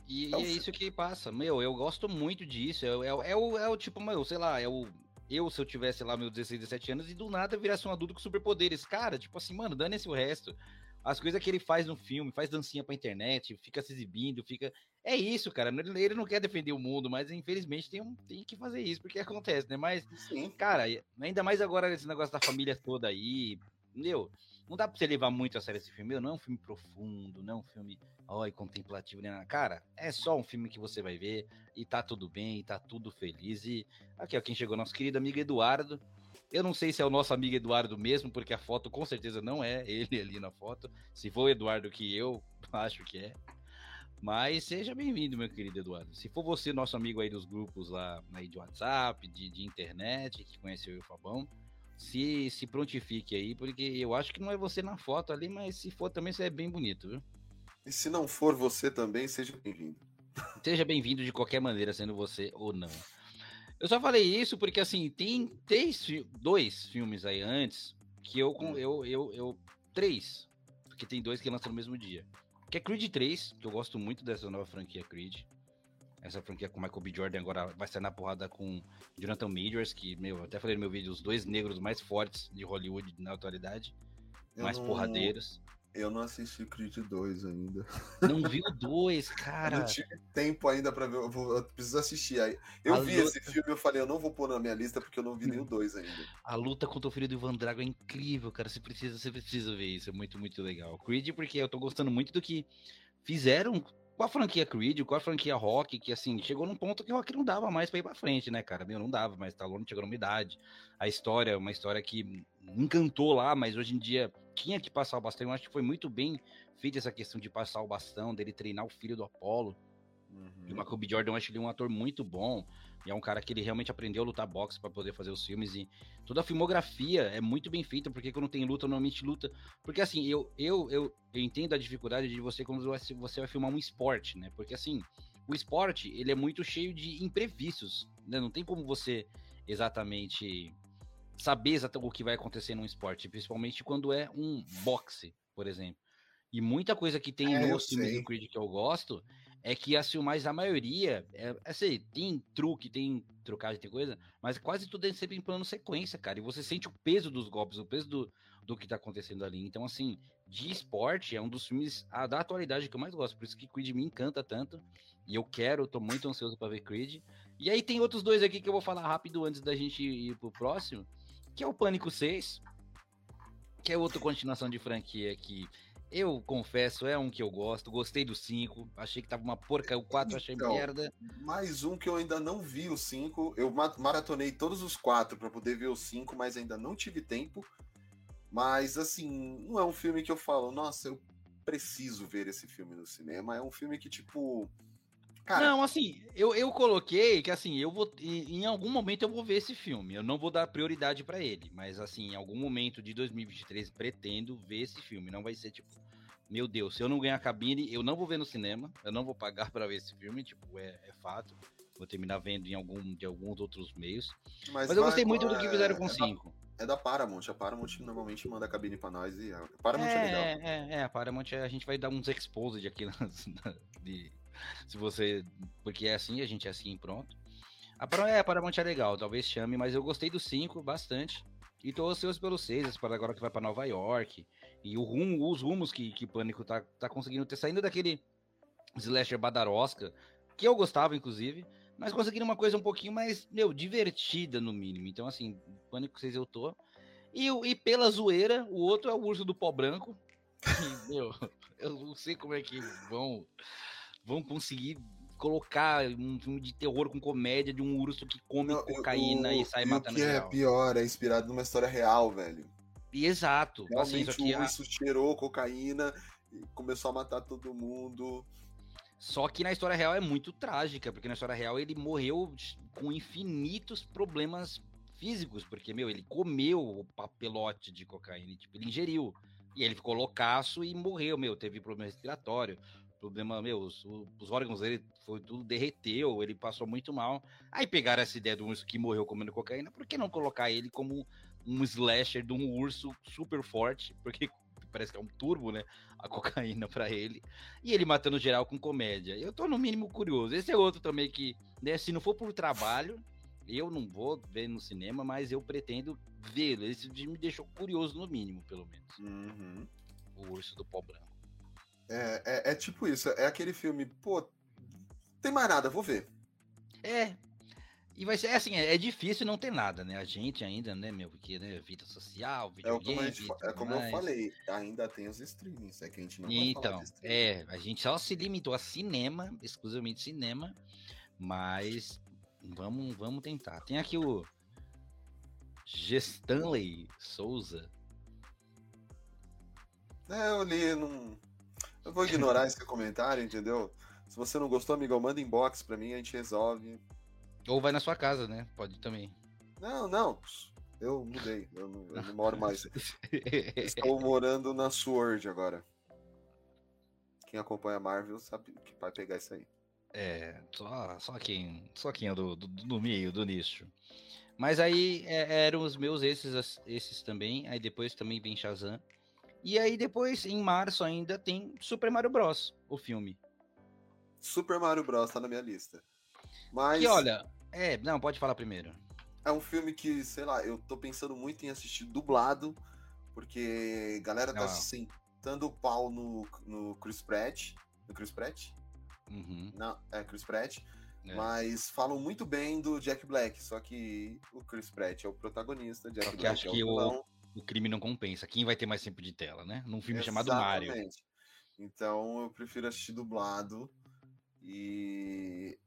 E, é, e é isso que passa. Meu, eu gosto muito disso. É, é, é, o, é o tipo, meu, sei lá, é o. Eu, se eu tivesse lá meus 16, 17 anos e do nada virasse um adulto com superpoderes. Cara, tipo assim, mano, dane-se o resto. As coisas que ele faz no filme, faz dancinha pra internet, fica se exibindo, fica. É isso, cara. Ele não quer defender o mundo, mas infelizmente tem, um, tem que fazer isso, porque acontece, né? Mas, Sim. cara, ainda mais agora esse negócio da família toda aí. Meu, não dá pra você levar muito a sério esse filme. Não é um filme profundo, não é um filme oi, contemplativo, né? Cara, é só um filme que você vai ver e tá tudo bem, e tá tudo feliz. E aqui, ó, quem chegou, nosso querido amigo Eduardo. Eu não sei se é o nosso amigo Eduardo mesmo, porque a foto com certeza não é ele ali na foto. Se for o Eduardo que eu acho que é. Mas seja bem-vindo, meu querido Eduardo. Se for você, nosso amigo aí dos grupos lá aí de WhatsApp, de, de internet, que conheceu o Fabão, se, se prontifique aí, porque eu acho que não é você na foto ali, mas se for também você é bem bonito, viu? E se não for você também, seja bem-vindo. Seja bem-vindo de qualquer maneira, sendo você ou não. Eu só falei isso porque, assim, tem três, dois filmes aí antes que eu, hum. eu, eu, eu. Três. Porque tem dois que lançam no mesmo dia. Que é Creed 3, que eu gosto muito dessa nova franquia Creed. Essa franquia com Michael B. Jordan agora vai sair na porrada com Jonathan Majors, que, meu, até falei no meu vídeo, os dois negros mais fortes de Hollywood na atualidade. Eu mais não... porradeiros. Eu não assisti Creed 2 ainda. Não viu dois, cara? não tive tempo ainda pra ver. Eu, vou, eu preciso assistir. Aí, eu a vi luta... esse filme e eu falei, eu não vou pôr na minha lista porque eu não vi nem o 2 ainda. A luta contra o filho do Ivan Drago é incrível, cara. Você precisa, você precisa ver isso. É muito, muito legal. Creed, porque eu tô gostando muito do que fizeram com a franquia Creed, com a franquia Rock, que assim, chegou num ponto que o Rock não dava mais pra ir pra frente, né, cara? Meu, não dava, mas Stallone chegou numa idade. A história, uma história que encantou lá, mas hoje em dia tinha que passar o bastão. Eu acho que foi muito bem feita essa questão de passar o bastão, dele treinar o filho do Apollo. Uhum. E o Michael B. Jordan, eu acho ele um ator muito bom. E é um cara que ele realmente aprendeu a lutar boxe para poder fazer os filmes. E toda a filmografia é muito bem feita, porque quando tem luta, normalmente luta. Porque assim, eu, eu, eu, eu entendo a dificuldade de você quando você vai filmar um esporte, né? Porque assim, o esporte, ele é muito cheio de imprevistos, né? Não tem como você exatamente saber exatamente o que vai acontecer num esporte, principalmente quando é um boxe, por exemplo. E muita coisa que tem é, no filme do Creed que eu gosto é que as filmagens, a maioria, é, assim, tem truque, tem trucagem, tem coisa, mas quase tudo é sempre em plano sequência, cara. E você sente o peso dos golpes, o peso do, do que tá acontecendo ali. Então, assim, de esporte é um dos filmes a, da atualidade que eu mais gosto. Por isso que Creed me encanta tanto. E eu quero, tô muito ansioso para ver Creed. E aí tem outros dois aqui que eu vou falar rápido antes da gente ir pro próximo, que é o Pânico 6, que é outra continuação de franquia que eu confesso, é um que eu gosto. Gostei do 5. Achei que tava uma porca. O 4 achei então, merda. Mais um que eu ainda não vi o 5. Eu maratonei todos os quatro para poder ver o 5, mas ainda não tive tempo. Mas, assim, não é um filme que eu falo, nossa, eu preciso ver esse filme no cinema. É um filme que, tipo. Cara, não, assim, eu, eu coloquei que assim, eu vou. Em, em algum momento eu vou ver esse filme. Eu não vou dar prioridade pra ele. Mas assim, em algum momento de 2023, pretendo ver esse filme. Não vai ser tipo. Meu Deus, se eu não ganhar cabine, eu não vou ver no cinema. Eu não vou pagar pra ver esse filme, tipo, é, é fato. Vou terminar vendo em algum de alguns outros meios. Mas, eu vai- gostei muito do que é- fizeram com é o 5. Da, é da Paramount. A Paramount normalmente manda a cabine pra nós e a Paramount é, legal. É, é, é, a Paramount é- a gente vai dar uns exposed aqui nas- na- de, se você. Porque é assim, a gente é assim pronto. A Paramount, é, a Paramount é legal, talvez chame, mas eu gostei do 5 bastante. E tô ansioso pelo 6, para agora que vai pra Nova York. E o rumo, os rumos que, que Pânico tá, tá conseguindo ter, saindo daquele slasher badarosca, que eu gostava, inclusive, mas conseguindo uma coisa um pouquinho mais, meu, divertida no mínimo. Então, assim, Pânico 6 eu tô. E, e pela zoeira, o outro é o Urso do Pó Branco. Meu, eu não sei como é que vão, vão conseguir colocar um filme de terror com comédia de um urso que come Não, cocaína o- e sai o matando que é geral. pior, é inspirado numa história real, velho. E exato. Assim, Realmente que, o a- urso cheirou cocaína e começou a matar todo mundo. só que na história real é muito trágica, porque na história real ele morreu com infinitos problemas físicos, porque, meu, ele comeu o papelote de cocaína, tipo, ele ingeriu. E ele ficou loucaço e morreu, meu, teve problema respiratório, problema, meu, os, os órgãos dele foi tudo derreteu, ele passou muito mal. Aí pegaram essa ideia do urso que morreu comendo cocaína, por que não colocar ele como um slasher de um urso super forte? Porque parece que é um turbo, né? A cocaína pra ele. E ele matando geral com comédia. Eu tô no mínimo curioso. Esse é outro também que, né, se não for por trabalho, eu não vou ver no cinema, mas eu pretendo vê-lo. Esse me deixou curioso no mínimo, pelo menos. Uhum. O urso do pó branco. É, é, é tipo isso, é aquele filme, pô, tem mais nada, vou ver. É. E vai ser é assim, é, é difícil não ter nada, né? A gente ainda, né, meu, porque né, vida social, É, videogame, como, gente e fa- é como eu falei, ainda tem os streamings, é que a gente não falar Então, é, a gente só se limitou a cinema, exclusivamente cinema, mas vamos, vamos tentar. Tem aqui o Gestanley Souza. É, eu li, não... Eu vou ignorar esse comentário, entendeu? Se você não gostou, amigão, manda inbox pra mim, a gente resolve. Ou vai na sua casa, né? Pode também. Não, não, eu mudei, eu não, eu não moro mais. Estou morando na Sword agora. Quem acompanha Marvel sabe que vai pegar isso aí. É, só, só quem, só quem é do, do, do meio, do nicho. Mas aí é, eram os meus esses, esses também. Aí depois também vem Shazam. E aí depois, em março ainda, tem Super Mario Bros. O filme. Super Mario Bros. tá na minha lista. Mas Que olha, é, não, pode falar primeiro. é um filme que, sei lá, eu tô pensando muito em assistir dublado, porque a galera tá Ah. sentando o pau no, no Chris Pratt. No Chris Pratt? Uhum, Não, é Chris Pratt. é. Mas falam muito bem do Jack Black, só que o Chris Pratt é o protagonista, Jack Só que Black acho é o que vilão. O crime não compensa. Quem vai ter mais tempo de tela, né? Num filme chamado Mario. Exatamente. Então eu prefiro assistir dublado. E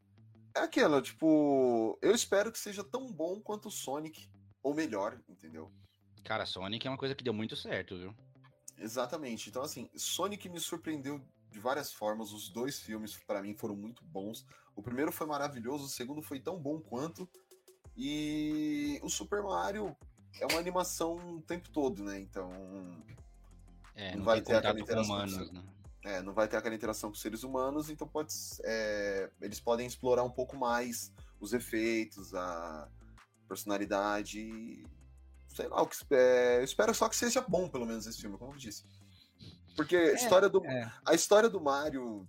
é aquilo, tipo, eu espero que seja tão bom quanto o Sonic, ou melhor, entendeu? Cara, Sonic é uma coisa que deu muito certo, viu? Exatamente. Então, assim, Sonic me surpreendeu de várias formas. Os dois filmes, pra mim, foram muito bons. O primeiro foi maravilhoso, o segundo foi tão bom quanto. E o Super Mario é uma animação o tempo todo, né? Então, É, Não não, vai ter aquela interação humanos, com né? é, não vai ter aquela interação com seres humanos, então pode, é, eles podem explorar um pouco mais os efeitos, a personalidade. Sei lá, o que, é, eu espero só que seja bom, pelo menos, esse filme, como eu disse. Porque a história do, É, a história do Mario.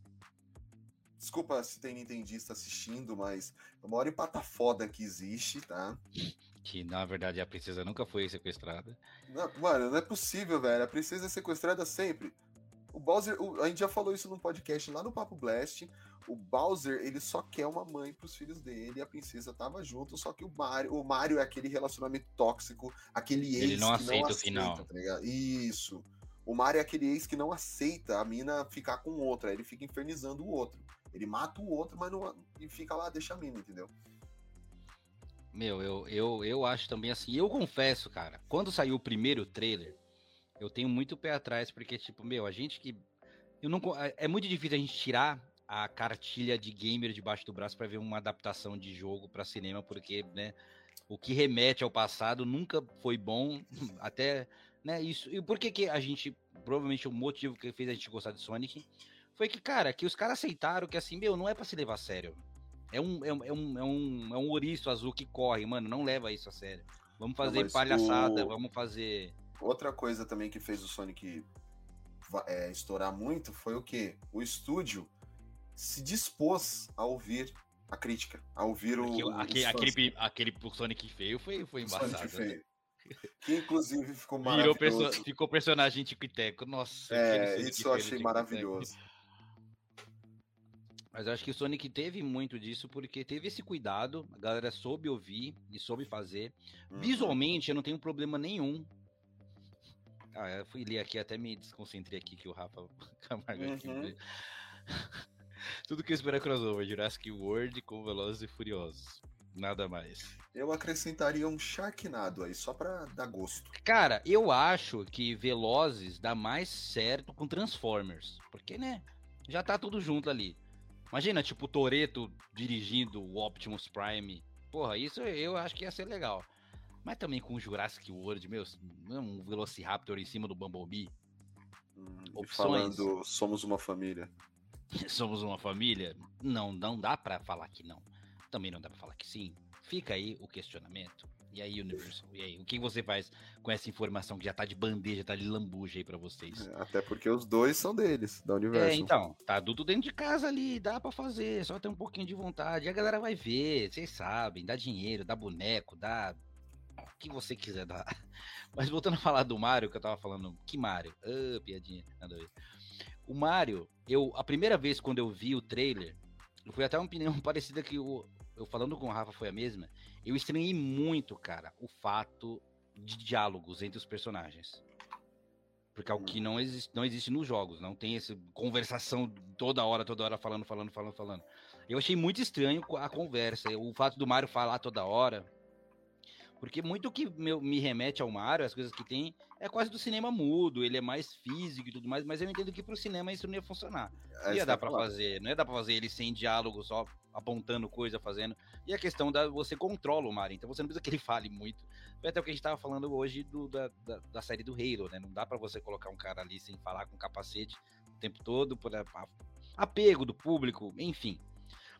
Desculpa se tem Nintendista assistindo, mas é a maior empata foda que existe, tá? Que na verdade a princesa nunca foi sequestrada. Não, mano, não é possível, velho. A princesa é sequestrada sempre. O Bowser, o- a gente já falou isso num podcast lá no Papo Blast. O Bowser, ele só quer uma mãe pros filhos dele, e a princesa tava junto, só que o Mario, o Mario é aquele relacionamento tóxico, aquele ex Ele não aceita o final. tá? Isso. O Mario é aquele ex que não aceita a mina ficar com outra, aí ele fica infernizando o outro. Ele mata o outro, mas não e fica lá, deixa a mina, entendeu? Meu, eu, eu, eu acho também assim. Eu confesso, cara, quando saiu o primeiro trailer, eu tenho muito pé atrás, porque, tipo, meu, a gente que. Eu não, é é muito difícil a gente tirar a cartilha de gamer debaixo do braço para ver uma adaptação de jogo para cinema, porque, né, o que remete ao passado nunca foi bom, até, né, isso. E por que que a gente, provavelmente o motivo que fez a gente gostar de Sonic foi que, cara, que os caras aceitaram que assim, meu, não é para se levar a sério. É um, é, um, é, um, é, um, é um ouriço azul que corre, mano, não leva isso a sério. Vamos fazer não, palhaçada, o... vamos fazer. Outra coisa também que fez o Sonic é, estourar muito foi o que? O estúdio se dispôs a ouvir a crítica, a ouvir o. Aquele, aquele, aquele Sonic feio foi, foi embaçado. Sonic né? feio. Que inclusive ficou maravilhoso. Perso ficou personagem tico-teco. Nossa, é, isso eu achei maravilhoso. Mas acho que o Sonic teve muito disso porque teve esse cuidado, a galera soube ouvir e soube fazer. Uhum. Visualmente, eu não tenho problema nenhum. Ah, eu fui ler aqui, até me desconcentrei aqui que o Rafa Camargo uhum. aqui. Tudo que eu espero é crossover, Jurassic World com Velozes e Furiosos. Nada mais. Eu acrescentaria um Sharknado aí, só pra dar gosto. Cara, eu acho que Velozes dá mais certo com Transformers. Porque, né? Já tá tudo junto ali. Imagina, tipo, o Toreto dirigindo o Optimus Prime. Porra, isso eu acho que ia ser legal. Mas também com o Jurassic World, meu, um Velociraptor em cima do Bumblebee. Hum, Opções. falando, somos uma família. somos uma família? Não, não dá para falar que não. Também não dá para falar que sim. Fica aí o questionamento. E aí, Universal? E aí, o que você faz com essa informação que já tá de bandeja, tá de lambuja aí pra vocês? É, até porque os dois são deles, da Universal. É, então, tá tudo dentro de casa ali, dá para fazer, só ter um pouquinho de vontade. E a galera vai ver, vocês sabem, dá dinheiro, dá boneco, dá o que você quiser dar. Mas voltando a falar do Mario, que eu tava falando, que Mario? Ah, piadinha, nada a ver. O Mario, eu, a primeira vez quando eu vi o trailer, foi até uma opinião parecida que o, eu falando com o Rafa foi a mesma, eu estranhei muito, cara, o fato de diálogos entre os personagens. Porque é o que não existe, não existe nos jogos, não tem essa conversação toda hora, toda hora falando, falando, falando, falando. Eu achei muito estranho a conversa, o fato do Mario falar toda hora. Porque muito que me, me remete ao Mario, as coisas que tem, é quase do cinema mudo, ele é mais físico e tudo mais, mas eu entendo que pro cinema isso não ia funcionar. É, não ia dar para fazer, não ia dar pra fazer ele sem diálogo, só apontando coisa, fazendo. E a questão da você controla o Mario, então você não precisa que ele fale muito. Foi até o que a gente tava falando hoje do, da, da, da, série do Halo, né? Não dá para você colocar um cara ali sem falar com capacete o tempo todo, por apego do público, enfim.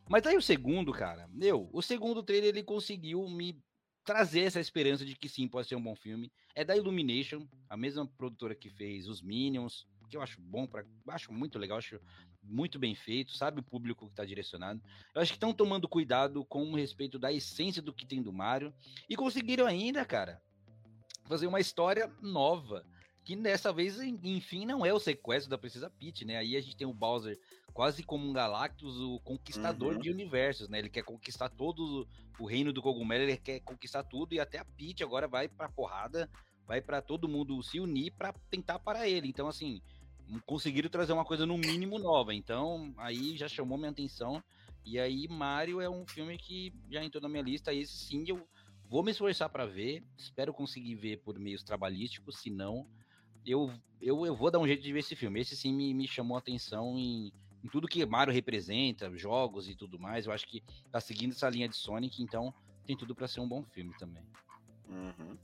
Mas aí o segundo, cara, meu, o segundo trailer ele conseguiu me trazer essa esperança de que sim, pode ser um bom filme. É da Illumination, a mesma produtora que fez os Minions, que eu acho bom, para acho muito legal, acho muito bem feito, sabe o público que está direcionado. Eu acho que estão tomando cuidado com respeito da essência do que tem do Mario e conseguiram ainda, cara, fazer uma história nova. Que dessa vez, enfim, não é o sequestro da Princesa Peach, né? Aí a gente tem o Bowser quase como um Galactus, o conquistador uhum. de universos, né? Ele quer conquistar todo o reino do cogumelo, ele quer conquistar tudo e até a Peach agora vai pra porrada, vai para todo mundo se unir para tentar parar ele. Então, assim, conseguiram trazer uma coisa no mínimo nova. Então, aí já chamou minha atenção. E aí, Mario é um filme que já entrou na minha lista. Esse sim eu vou me esforçar para ver. Espero conseguir ver por meios trabalhísticos. Se não, eu, eu, eu vou dar um jeito de ver esse filme. Esse sim me, me chamou a atenção em, em tudo que Mario representa, jogos e tudo mais. Eu acho que tá seguindo essa linha de Sonic, então tem tudo para ser um bom filme também. Uhum.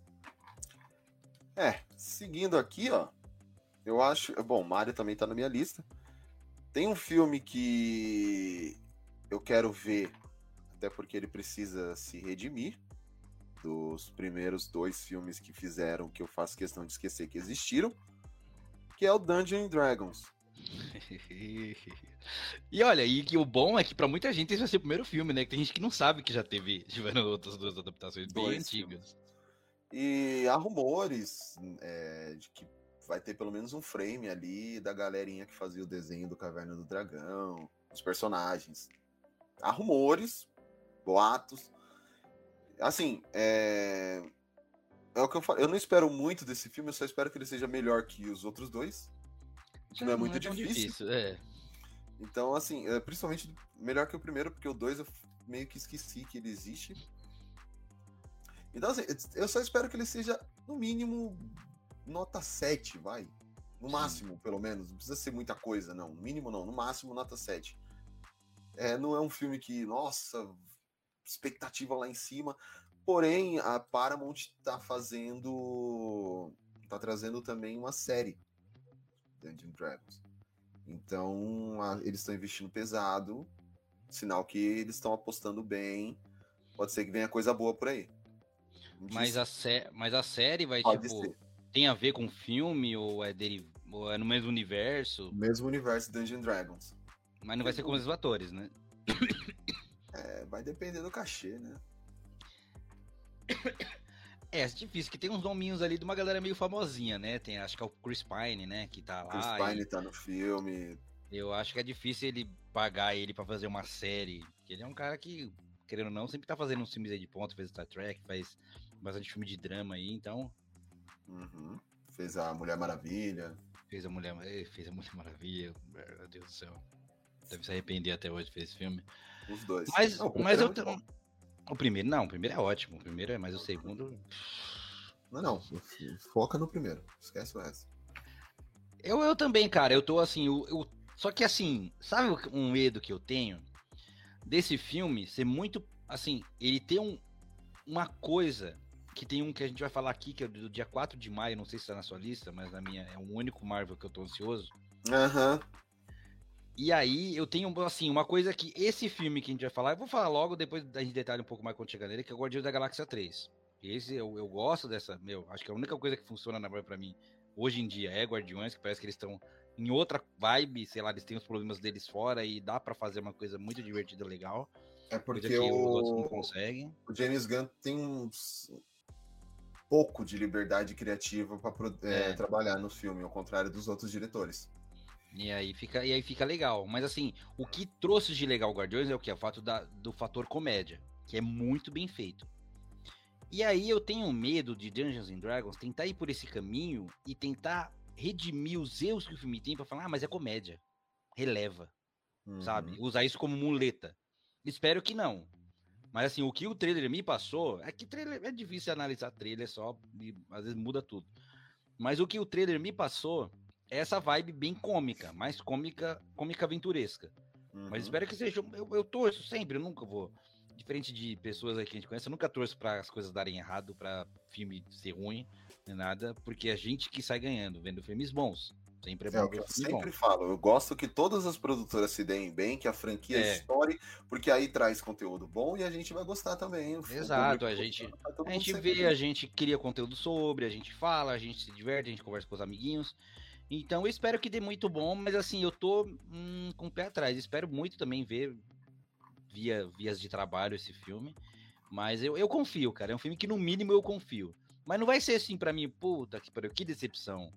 É, seguindo aqui, ó. Eu acho. Bom, Mario também tá na minha lista. Tem um filme que eu quero ver, até porque ele precisa se redimir dos primeiros dois filmes que fizeram, que eu faço questão de esquecer que existiram, que é o Dungeons Dragons. e olha, e que o bom é que para muita gente esse vai ser o primeiro filme, né? Que tem gente que não sabe que já teve, tiveram outras duas adaptações bem Dois antigas. Filmes. E há rumores é, de que vai ter pelo menos um frame ali da galerinha que fazia o desenho do Caverna do Dragão, os personagens. Há rumores, boatos. Assim, é... é o que eu falo. Eu não espero muito desse filme, eu só espero que ele seja melhor que os outros dois. Que não é muito é difícil. difícil é. Então, assim, é, principalmente melhor que o primeiro, porque o dois eu meio que esqueci que ele existe. Então, assim, eu só espero que ele seja, no mínimo, nota 7, vai. No máximo, pelo menos. Não precisa ser muita coisa, não. No mínimo, não. No máximo, nota 7. É, não é um filme que, nossa, expectativa lá em cima. Porém, a Paramount tá fazendo. tá trazendo também uma série Dungeons Dragons. Então, a, eles estão investindo pesado, sinal que eles estão apostando bem. Pode ser que venha coisa boa por aí. Mas a, mas a série vai, Pode tipo, ser. tem a ver com o filme ou é, ou é no mesmo universo? Mesmo universo Dungeons Dragons. Mas não vai ser com os atores, né? É, vai depender do cachê, né? É, é difícil, que tem uns nominhos ali de uma galera meio famosinha, né? Tem, acho que é o Chris Pine, né? Que tá lá. Chris e Pine tá no filme. Eu acho que é difícil ele pagar ele pra fazer uma série. Porque ele é um cara que, querendo ou não, sempre tá fazendo uns filmes aí de ponta, fez Star Trek, faz bastante filme de drama aí, então. Uhum. Fez a Mulher Maravilha. Fez a Mulher, eh, fez a Mulher Maravilha, meu Deus do céu. Deve se arrepender até hoje de fazer esse filme. Os dois. Mas, Não, o mas primeiro é eu. bom. O primeiro, não, o primeiro é ótimo. O primeiro é, mas o segundo. Não, não. Foca no primeiro. Esquece o resto. Eu, eu também, cara. Eu tô assim. Eu, eu- só que assim, sabe o- um medo que eu tenho desse filme ser muito. Assim, ele tem um, uma coisa. Que tem um que a gente vai falar aqui, que é do dia 4 de maio, não sei se tá na sua lista, mas na minha é o único Marvel que eu tô ansioso. Aham. E aí eu tenho, assim, uma coisa que esse filme que a gente vai falar, eu vou falar logo, depois a gente detalha um pouco mais quando chegar nele, que é o Guardiões da Galáxia 3. Esse eu, eu gosto dessa, meu, acho que a única coisa que funciona na pra mim hoje em dia é Guardiões, que parece que eles estão em outra vibe, sei lá, eles têm os problemas deles fora e dá pra fazer uma coisa muito divertida, legal. É porque outros não o, conseguem. o James Gunn tem uns pouco de liberdade criativa para É. trabalhar no filme, ao contrário dos outros diretores. E aí fica, e aí fica legal. Mas assim, o que trouxe de legal o Guardiões é o que? O fato da, do fator comédia, que é muito bem feito. E aí eu tenho medo de Dungeons and Dragons tentar ir por esse caminho e tentar redimir os erros que o filme tem pra falar, ah, mas é comédia. Releva, Uhum. sabe? Usar isso como muleta. Espero que não. Mas assim, o que o trailer me passou é que trailer é difícil analisar trailer só, e às vezes muda tudo. Mas o que o trailer me passou é essa vibe bem cômica, mais cômica, cômica aventuresca. Uhum. Mas espero que seja. Eu, eu torço sempre, eu nunca vou. Diferente de pessoas aí que a gente conhece, eu nunca torço para as coisas darem errado, para filme ser ruim, nem nada, porque é a gente que sai ganhando, vendo filmes bons. Sempre é É bom o que eu sempre bom. falo. Eu gosto que todas as produtoras se deem bem, que a franquia É. estoure, porque aí traz conteúdo bom e a gente vai gostar também. Exato, a gente- tá A gente vê, a gente cria conteúdo sobre, a gente fala, a gente se diverte, a gente conversa com os amiguinhos. Então eu espero que dê muito bom, mas assim, eu tô hum, com o pé atrás. Espero muito também ver via vias de trabalho esse filme. Mas eu, eu confio, cara. É um filme que no mínimo eu confio. Mas não vai ser assim pra mim, puta que pariu, que decepção.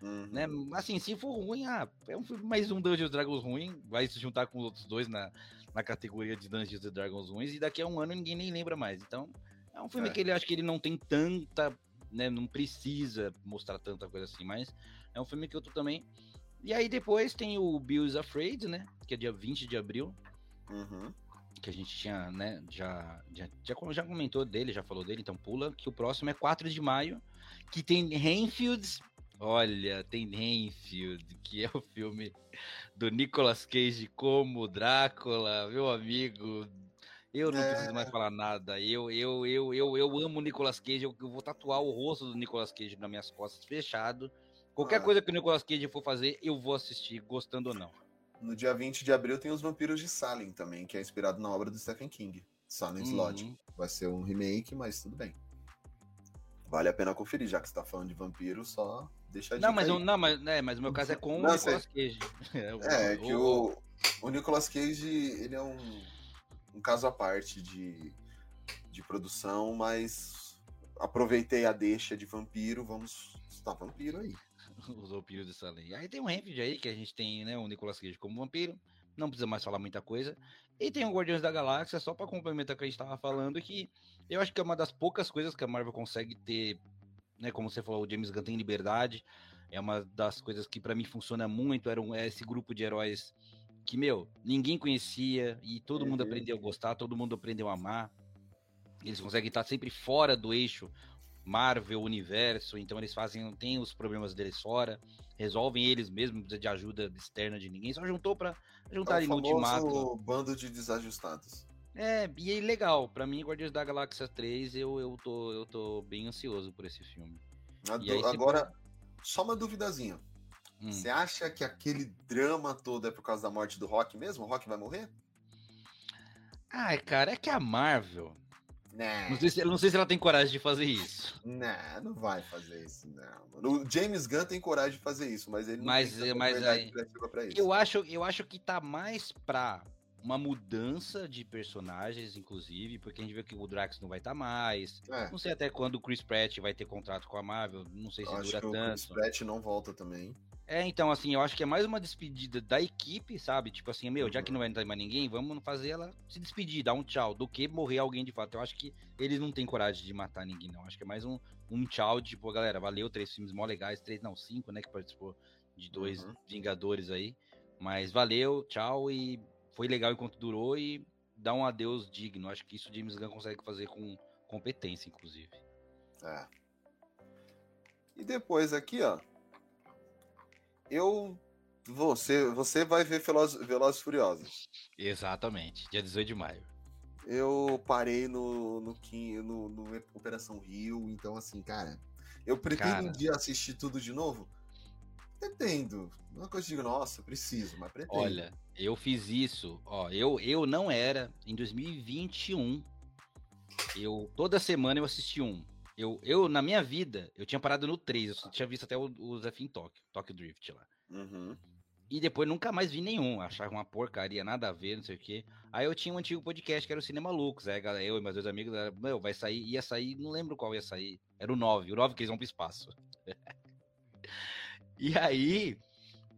Uhum. Né? Assim, se for ruim, ah, é um filme mais um Dungeons Dragons ruim, vai se juntar com os outros dois na, na categoria de Dungeons Dragons ruins, e daqui a um ano ninguém nem lembra mais. Então, é um filme É. que ele acho que ele não tem tanta, né, não precisa mostrar tanta coisa assim, mas é um filme que eu tô também. E aí depois tem o Bill is Afraid, né, que é dia 20 de abril, Uhum. que a gente tinha, né, já, já, já, já comentou dele, já falou dele, então pula, que o próximo é 4 de maio, que tem Renfield, olha, tem Renfield, que é o filme do Nicolas Cage como Drácula, meu amigo, eu não É. preciso mais falar nada, eu, eu, eu, eu, eu amo o Nicolas Cage, eu, eu vou tatuar o rosto do Nicolas Cage nas minhas costas, fechado, qualquer Ah. coisa que o Nicolas Cage for fazer, eu vou assistir, gostando ou não. No dia 20 de abril tem Os Vampiros de Salem também, que é inspirado na obra do Stephen King. Silent Uhum. Lodge. Vai ser um remake, mas tudo bem. Vale a pena conferir, já que você tá falando de vampiro, só deixa a dica Não, mas, eu, não, mas, né, mas o meu caso é com Não, o Nicolas Cage. É, é que o, o Nicolas Cage, ele é um, um caso à parte de, de produção, mas aproveitei a deixa de vampiro, vamos estar vampiro aí. Os vampiros dessa lei. Aí tem o Renfield aí, que a gente tem, né, o Nicolas Cage como vampiro. Não precisa mais falar muita coisa. E tem o Guardiões da Galáxia, só pra complementar o que a gente tava falando, que eu acho que é uma das poucas coisas que a Marvel consegue ter, né, como você falou, o James Gunn tem liberdade. É uma das coisas que pra mim funciona muito, era um, é esse grupo de heróis que, meu, ninguém conhecia e todo mundo Uhum. aprendeu a gostar, todo mundo aprendeu a amar. Eles conseguem estar sempre fora do eixo Marvel Universo, então eles fazem, tem os problemas deles fora, resolvem eles mesmos, não precisa de ajuda externa de ninguém, só juntou pra juntar é no ultimato. bando de desajustados. É, e é legal, pra mim, Guardiões da Galáxia 3, eu, eu, tô, eu tô bem ansioso por esse filme. Aí, agora, só uma duvidazinha. Hum. Você acha que aquele drama todo é por causa da morte do Rock mesmo? O Rock vai morrer? Ai, cara, é que a Marvel, não. Não sei, se, não sei se ela tem coragem de fazer isso. Não, não vai fazer isso, não. O James Gunn tem coragem de fazer isso, mas ele não mas, tem mas aí, pra isso. Eu acho, eu acho que tá mais pra uma mudança de personagens, inclusive, porque a gente vê que o Drax não vai estar tá mais. É. Não sei até quando o Chris Pratt vai ter contrato com a Marvel, não sei se eu dura tanto. O Chris Pratt não volta também. É, então, assim, eu acho que é mais uma despedida da equipe, sabe? Tipo assim, meu, já que não vai entrar mais ninguém, vamos fazer ela se despedir, dar um tchau, do que morrer alguém de fato. Eu acho que eles não têm coragem de matar ninguém, não. Acho que é mais um, um tchau de, tipo, galera, valeu, três filmes mó legais, três, não, cinco, né, que participou de dois uhum. Vingadores aí. Mas valeu, tchau, e foi legal enquanto durou e dá um adeus digno. Acho que isso o James Gunn consegue fazer com competência, inclusive. É. E depois aqui, ó, eu. Você, você vai ver Velozes, Velozes Furiosos. Exatamente, dia 18 de maio. Eu parei no, no, no, no Operação Rio, então assim, cara, eu pretendo cara... um dia assistir tudo de novo? Pretendo. Não é coisa de digo, nossa, preciso, mas pretendo. Olha, eu fiz isso, ó, eu, eu não era, em 2021, eu, toda semana eu assisti um. Eu, eu, na minha vida, eu tinha parado no 3, eu tinha visto até o, o Zef em Tóquio, Tóquio Drift lá. Uhum. E depois nunca mais vi nenhum, achava uma porcaria, nada a ver, não sei o quê. Aí eu tinha um antigo podcast que era o Cinema Lucas, aí eu e meus dois amigos, era, meu, vai sair, ia sair, não lembro qual ia sair. Era o 9, o 9 que eles vão pro espaço. e aí,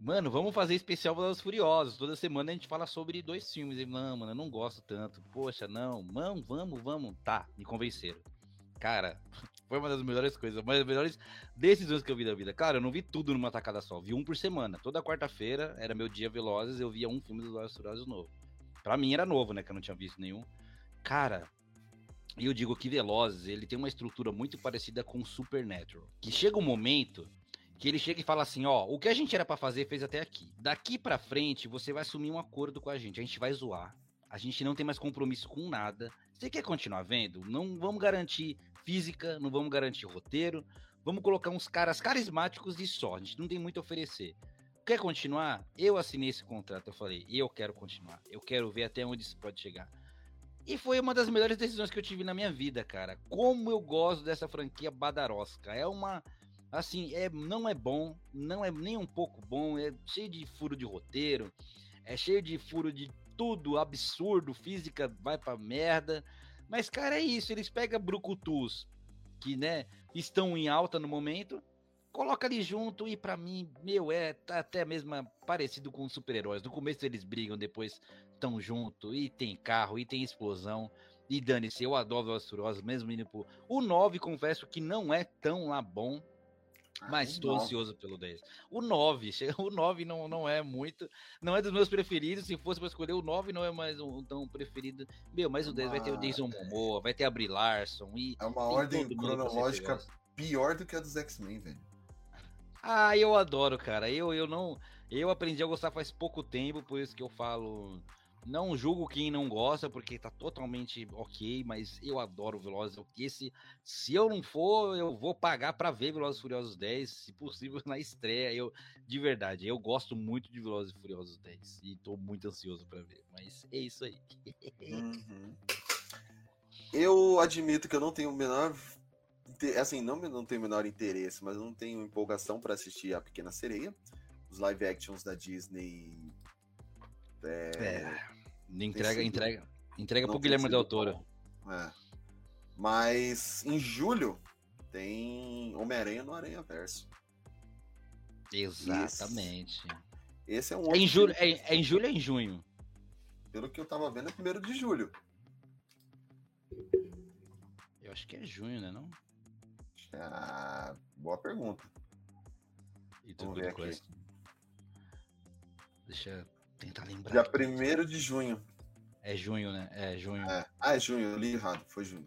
mano, vamos fazer especial dos Furiosos. Toda semana a gente fala sobre dois filmes. E, não, mano, eu não gosto tanto. Poxa, não, mano, vamos, vamos. Tá, me convenceram. Cara, foi uma das melhores coisas, uma das melhores decisões que eu vi da vida. Cara, eu não vi tudo numa tacada só, vi um por semana. Toda quarta-feira era meu dia Velozes, eu via um filme dos Velozes Furiosos novo. Pra mim era novo, né, que eu não tinha visto nenhum. Cara, e eu digo que Velozes, ele tem uma estrutura muito parecida com Supernatural. Que chega um momento que ele chega e fala assim, ó, o que a gente era para fazer fez até aqui. Daqui para frente você vai assumir um acordo com a gente, a gente vai zoar. A gente não tem mais compromisso com nada. Você quer continuar vendo? Não vamos garantir física, não vamos garantir roteiro, vamos colocar uns caras carismáticos e só. A gente não tem muito a oferecer. Quer continuar? Eu assinei esse contrato. Eu falei, eu quero continuar. Eu quero ver até onde isso pode chegar. E foi uma das melhores decisões que eu tive na minha vida, cara. Como eu gosto dessa franquia badarosca. É uma. Assim, é, não é bom, não é nem um pouco bom, é cheio de furo de roteiro, é cheio de furo de tudo absurdo, física vai pra merda. Mas, cara, é isso. Eles pegam brucutus que, né, estão em alta no momento, coloca ali junto e para mim, meu, é tá até mesmo parecido com super-heróis. No começo eles brigam, depois estão junto e tem carro e tem explosão. E dane-se, eu adoro Velozes Furiosos, mesmo indo pro... O 9, confesso que não é tão lá bom, Mas estou ansioso pelo 10. O 9, o 9 não, não é muito, não é dos meus preferidos. Se fosse para escolher, o 9 não é mais um tão preferido. Meu, mas o 10 vai ter o Jason Momoa, vai ter a Brie Larson. E é uma ordem cronológica pior do que a dos X-Men, velho. Ah, eu adoro, cara. Eu, eu não. Eu aprendi a gostar faz pouco tempo, por isso que eu falo. Não julgo quem não gosta, porque tá totalmente ok, mas eu adoro Velozes. Esse, se eu não for, eu vou pagar para ver Velozes Furiosos 10, se possível na estreia. Eu, de verdade, eu gosto muito de Velozes Furiosos 10 e tô muito ansioso para ver. Mas é isso aí. Uhum. Eu admito que eu não tenho o menor assim, não, não tenho o menor interesse, mas eu não tenho empolgação para assistir A Pequena Sereia. Os live actions da Disney. É, é entrega, entrega, entrega pro Guilherme Del Toro. É. Mas em julho tem Homem-Aranha no Aranha Verso. Exatamente. Esse, esse é um é em julho, é, é, em julho ou em junho? Pelo que eu tava vendo, é primeiro de julho. Eu acho que é junho, né? Não? Ah, boa pergunta. E tu ver aqui. Deixa tentar lembrar. Dia 1 de junho. É junho, né? É junho. É. Ah, é junho, eu li errado, foi junho.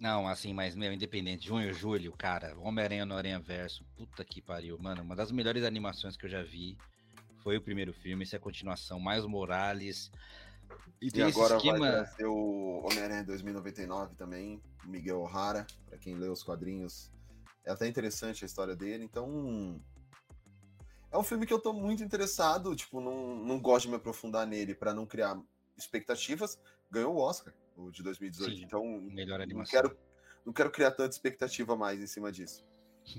Não, assim, mas, meu, independente, junho, julho, cara, Homem-Aranha no Aranha Verso, puta que pariu, mano, uma das melhores animações que eu já vi foi o primeiro filme, essa é a continuação, mais Morales. E, e agora esquema... vai trazer o Homem-Aranha 2099 também, Miguel O'Hara, para quem lê os quadrinhos, é até interessante a história dele, então é um filme que eu tô muito interessado, tipo, não, não gosto de me aprofundar nele para não criar expectativas, ganhou o Oscar, o de 2018. Sim, então, melhor animação. Não quero, não quero criar tanta expectativa mais em cima disso.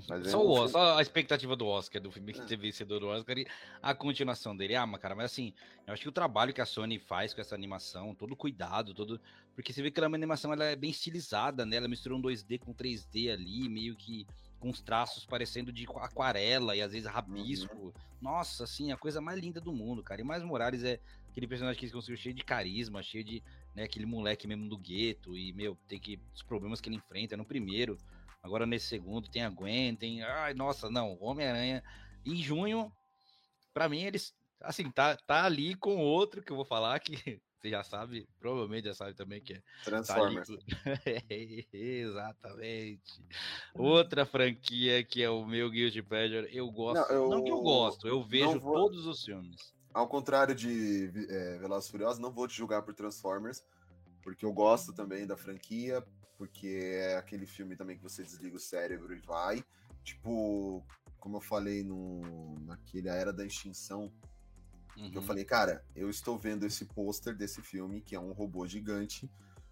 Mas só, o, só a expectativa do Oscar, do filme que é. teve vencedor do Oscar e a continuação dele. Ah, mas cara, mas assim, eu acho que o trabalho que a Sony faz com essa animação, todo cuidado, todo. Porque você vê que ela é uma animação ela é bem estilizada, né? Ela misturou um 2D com 3D ali, meio que com os traços parecendo de aquarela e às vezes rabisco. Uhum. Nossa, assim, a coisa mais linda do mundo, cara. E mais Morales é aquele personagem que eles conseguiu cheio de carisma, cheio de, né, aquele moleque mesmo do gueto e, meu, tem que os problemas que ele enfrenta no primeiro, agora nesse segundo tem a Gwen, tem, ai, nossa, não, Homem-Aranha em junho, para mim eles assim, tá tá ali com outro que eu vou falar que você já sabe, provavelmente já sabe também que é Transformers. Tá Exatamente. Outra franquia que é o meu Guilty Pleasure, eu gosto. Não, eu, não que eu gosto, eu vejo vou, todos os filmes. Ao contrário de é, Velozes Furiosos, não vou te julgar por Transformers, porque eu gosto também da franquia, porque é aquele filme também que você desliga o cérebro e vai. Tipo, como eu falei no, naquele A Era da Extinção, Uhum. Eu falei, cara, eu estou vendo esse pôster desse filme, que é um robô gigante,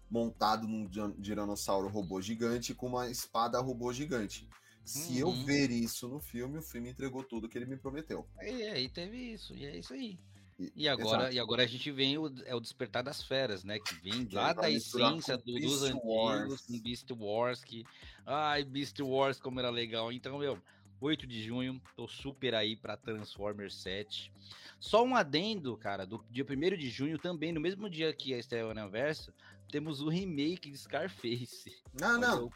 montado num dinossauro robô gigante com uma espada robô gigante. Se uhum. eu ver isso no filme, o filme entregou tudo que ele me prometeu. E aí teve isso, e é isso aí. E, e agora, e agora a gente vem o, é o despertar das feras, né? Que vem lá da essência do, dos antigos, Beast Wars, que. Ai, Beast Wars, como era legal. Então, meu, 8 de junho, tô super aí para Transformers 7. Só um adendo, cara, do dia 1 de junho também, no mesmo dia que a estreia Universo, temos o remake de Scarface. Não, não.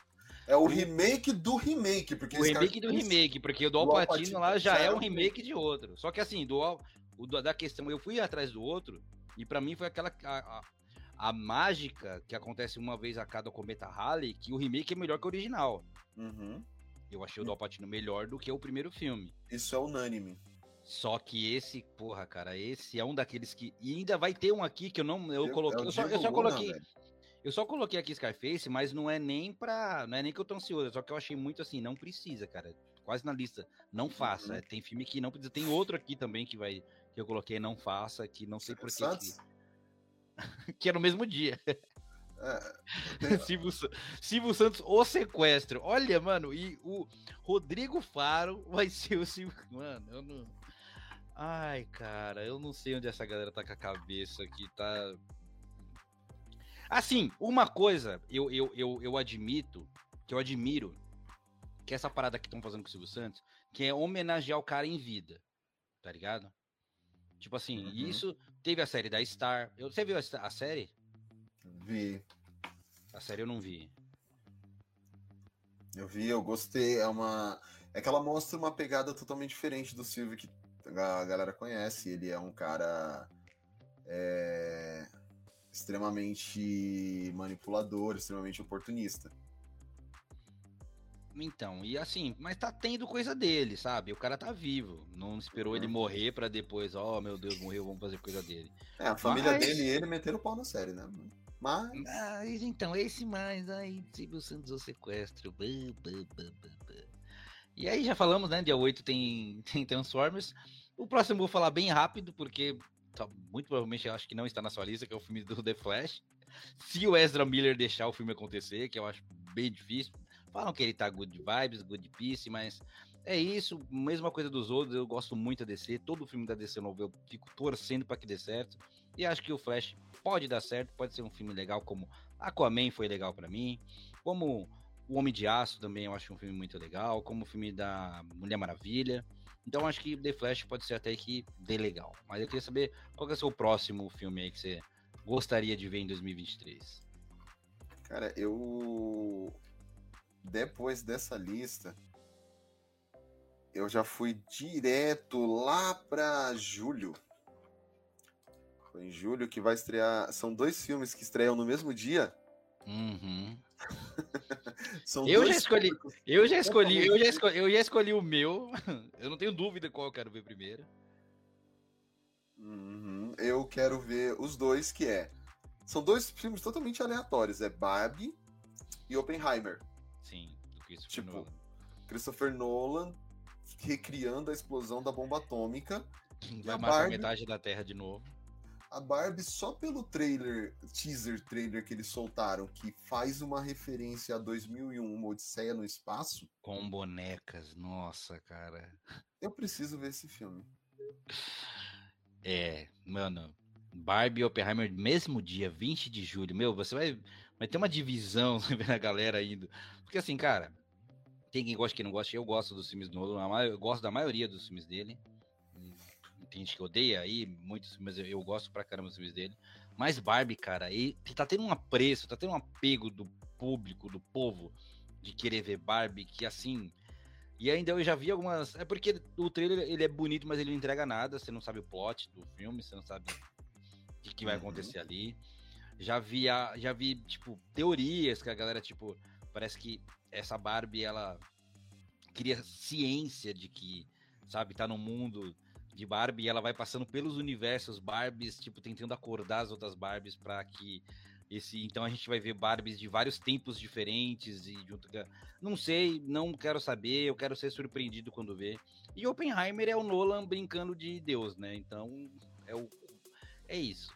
É o remake do remake, porque o remake do remake, porque o do Alpatino lá já é um remake de outro. Só que assim, do, o da questão, eu fui atrás do outro e para mim foi aquela a, a, a, mágica que acontece uma vez a cada cometa Halley, que o remake é melhor que o original. Uhum. Eu achei o do Alpatino melhor do que o primeiro filme. Isso é unânime. Só que esse, porra, cara, esse é um daqueles que. E ainda vai ter um aqui que eu não. Eu, eu coloquei. Eu, só, eu só coloquei. eu só coloquei aqui Scarface, mas não é nem pra. Não é nem que eu tô ansioso, só que eu achei muito assim, não precisa, cara. Quase na lista. Não faça. Uhum. É, tem filme que não precisa. Tem outro aqui também que vai. Que eu coloquei, não faça, que não sei por que. que é no mesmo dia. É, Silvio, Silvio, Santos, o sequestro. Olha, mano, e o Rodrigo Faro vai ser o Silvio. Mano, eu não. Ai, cara, eu não sei onde essa galera tá com a cabeça aqui, tá. Assim, uma coisa eu, eu, eu, eu admito, que eu admiro, que essa parada que estão fazendo com o Silvio Santos, que é homenagear o cara em vida, tá ligado? Tipo assim, uhum. isso teve a série da Star. Eu, você viu a, a série? Vi. A série eu não vi. Eu vi, eu gostei. É uma. É que ela mostra uma pegada totalmente diferente do Silvio que a galera conhece. Ele é um cara. É, extremamente manipulador, extremamente oportunista. Então, e assim, mas tá tendo coisa dele, sabe? O cara tá vivo. Não esperou uhum. ele morrer para depois, ó, oh, meu Deus, morreu, vamos fazer coisa dele. É, a família mas... dele e ele meteram o pau na série, né? Mas. Mas então, esse mais aí, Silvio Santos o sequestro. E aí já falamos, né? Dia 8 tem, tem Transformers. O próximo eu vou falar bem rápido, porque muito provavelmente eu acho que não está na sua lista, que é o filme do The Flash. Se o Ezra Miller deixar o filme acontecer, que eu acho bem difícil. Falam que ele tá good vibes, good peace, mas é isso, mesma coisa dos outros. Eu gosto muito da DC. Todo filme da DC novo eu fico torcendo para que dê certo. E acho que o Flash pode dar certo, pode ser um filme legal, como Aquaman foi legal para mim, como O Homem de Aço também eu acho um filme muito legal, como o filme da Mulher Maravilha. Então acho que The Flash pode ser até que dê legal. Mas eu queria saber qual que é o seu próximo filme aí que você gostaria de ver em 2023. Cara, eu depois dessa lista eu já fui direto lá para julho em julho que vai estrear. São dois filmes que estreiam no mesmo dia. Uhum. eu já escolhi, eu já escolhi, eu já escolhi, eu já escolhi o meu. Eu não tenho dúvida qual eu quero ver primeiro. Uhum. Eu quero ver os dois, que é. São dois filmes totalmente aleatórios. É Barbie e Oppenheimer. Sim, do Christopher tipo, Nolan. Christopher Nolan recriando a explosão da bomba atômica. Vai matar Barbie... metade da Terra de novo. A Barbie, só pelo trailer, teaser trailer que eles soltaram, que faz uma referência a 2001, uma Odisseia no Espaço. Com bonecas, nossa, cara. Eu preciso ver esse filme. É, mano, Barbie e Oppenheimer, mesmo dia, 20 de julho. Meu, você vai, vai ter uma divisão na galera indo. Porque assim, cara, tem quem gosta, quem não gosta. Eu gosto dos filmes do Nolan, eu gosto da maioria dos filmes dele. Tem gente que odeia aí, muitos, mas eu gosto pra caramba dos filmes dele. Mas Barbie, cara, e tá tendo um apreço, tá tendo um apego do público, do povo, de querer ver Barbie, que assim. E ainda eu já vi algumas. É porque o trailer ele é bonito, mas ele não entrega nada. Você não sabe o plot do filme, você não sabe o que, que vai uhum. acontecer ali. Já vi, a, já vi, tipo, teorias que a galera, tipo, parece que essa Barbie, ela cria ciência de que, sabe, tá no mundo de Barbie e ela vai passando pelos universos Barbies, tipo, tentando acordar as outras Barbies para que esse, então a gente vai ver Barbies de vários tempos diferentes e de não sei, não quero saber, eu quero ser surpreendido quando ver. E Oppenheimer é o Nolan brincando de Deus, né? Então é o é isso.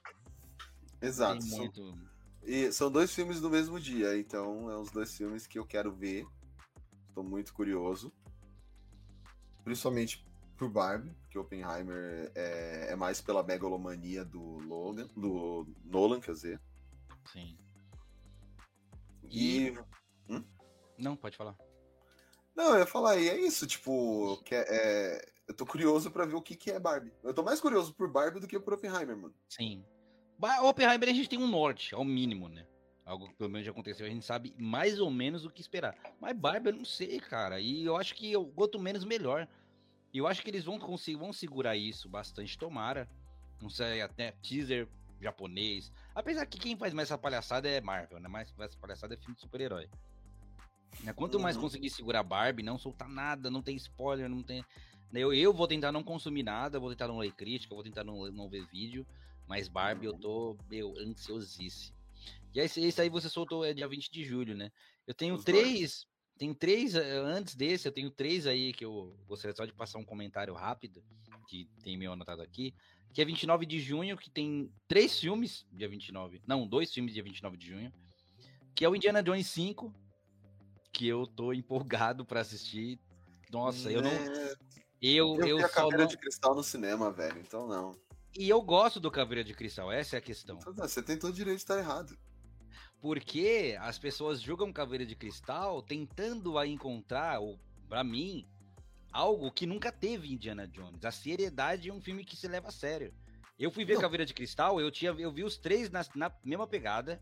Exato. Muito... E são dois filmes no mesmo dia, então é os dois filmes que eu quero ver. Estou muito curioso. Principalmente por Barbie, porque Oppenheimer é, é, mais pela megalomania do Logan, do Nolan, quer dizer. Sim. E. Hum? Não, pode falar. Não, eu ia falar, e é isso, tipo, que é, é eu tô curioso para ver o que, que é Barbie. Eu tô mais curioso por Barbie do que por Oppenheimer, mano. Sim. Oppenheimer a gente tem um norte, ao mínimo, né? Algo que pelo menos já aconteceu, a gente sabe mais ou menos o que esperar. Mas Barbie eu não sei, cara. E eu acho que eu, quanto menos melhor. E eu acho que eles vão conseguir, vão segurar isso bastante, tomara. Não sei, até teaser japonês. Apesar que quem faz mais essa palhaçada é Marvel, né? Mais essa palhaçada é filme de super-herói. Né? Quanto mais uhum. conseguir segurar Barbie, não soltar nada, não tem spoiler, não tem. Né? Eu, eu vou tentar não consumir nada, vou tentar não ler crítica, vou tentar não, não ver vídeo. Mas Barbie eu tô, meu, ansiosíssimo. E esse, esse aí você soltou é dia 20 de julho, né? Eu tenho Os três, tem três, eh, antes desse, eu tenho três aí que eu gostaria só de passar um comentário rápido, que tem meu anotado aqui, que é 29 de junho, que tem três filmes, dia 29, não, dois filmes dia 29 de junho, que é o Indiana Jones 5, que eu tô empolgado para assistir. Nossa, eu não... É... Eu, eu, eu vi a só não... de cristal no cinema, velho, então não. E eu gosto do Caveira de Cristal, essa é a questão. Então, você tem todo o direito de estar errado. Porque as pessoas julgam Caveira de Cristal tentando a encontrar, ou para mim, algo que nunca teve Indiana Jones. A seriedade é um filme que se leva a sério. Eu fui ver Não. Caveira de Cristal, eu tinha eu vi os três na, na mesma pegada.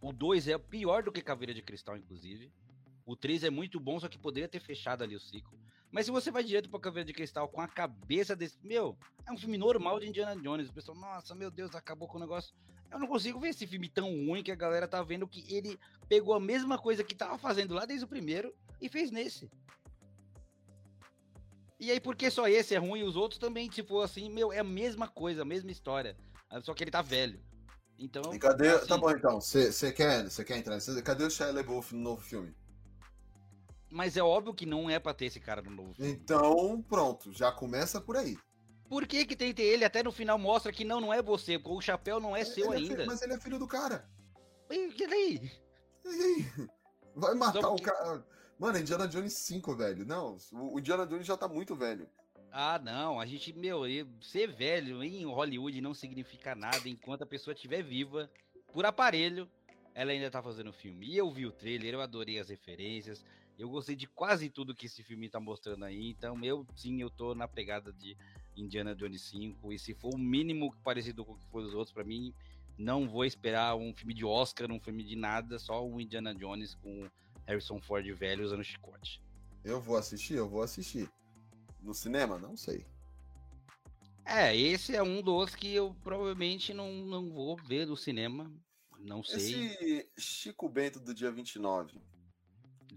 O dois é pior do que Caveira de Cristal, inclusive. O três é muito bom, só que poderia ter fechado ali o ciclo. Mas se você vai direto pra Caveira de Cristal com a cabeça desse. Meu, é um filme normal de Indiana Jones. O pessoal, nossa, meu Deus, acabou com o negócio. Eu não consigo ver esse filme tão ruim que a galera tá vendo que ele pegou a mesma coisa que tava fazendo lá desde o primeiro e fez nesse. E aí, por que só esse é ruim e os outros também, tipo assim, meu, é a mesma coisa, a mesma história. Só que ele tá velho. Então. E cadê. Assim... Tá bom, então. Você quer, quer entrar nesse. Cadê o Shia LaBeouf no novo filme? Mas é óbvio que não é pra ter esse cara no novo filme. Então, pronto, já começa por aí. Por que, que tem que ter ele? Até no final mostra que não, não é você, o chapéu não é seu ele ainda. É filho, mas ele é filho do cara. E que daí? E aí? Vai matar Só o cara. Mano, Indiana Jones 5, velho. Não, o Indiana Jones já tá muito velho. Ah, não, a gente, meu, ser velho em Hollywood não significa nada enquanto a pessoa estiver viva, por aparelho, ela ainda tá fazendo filme. E eu vi o trailer, eu adorei as referências, eu gostei de quase tudo que esse filme tá mostrando aí, então eu sim, eu tô na pegada de Indiana Jones 5, e se for o mínimo parecido com o que foi os outros, para mim, não vou esperar um filme de Oscar, um filme de nada, só o Indiana Jones com Harrison Ford velho usando chicote. Eu vou assistir, eu vou assistir. No cinema? Não sei. É, esse é um dos que eu provavelmente não, não vou ver no cinema. Não sei. Esse Chico Bento do dia 29.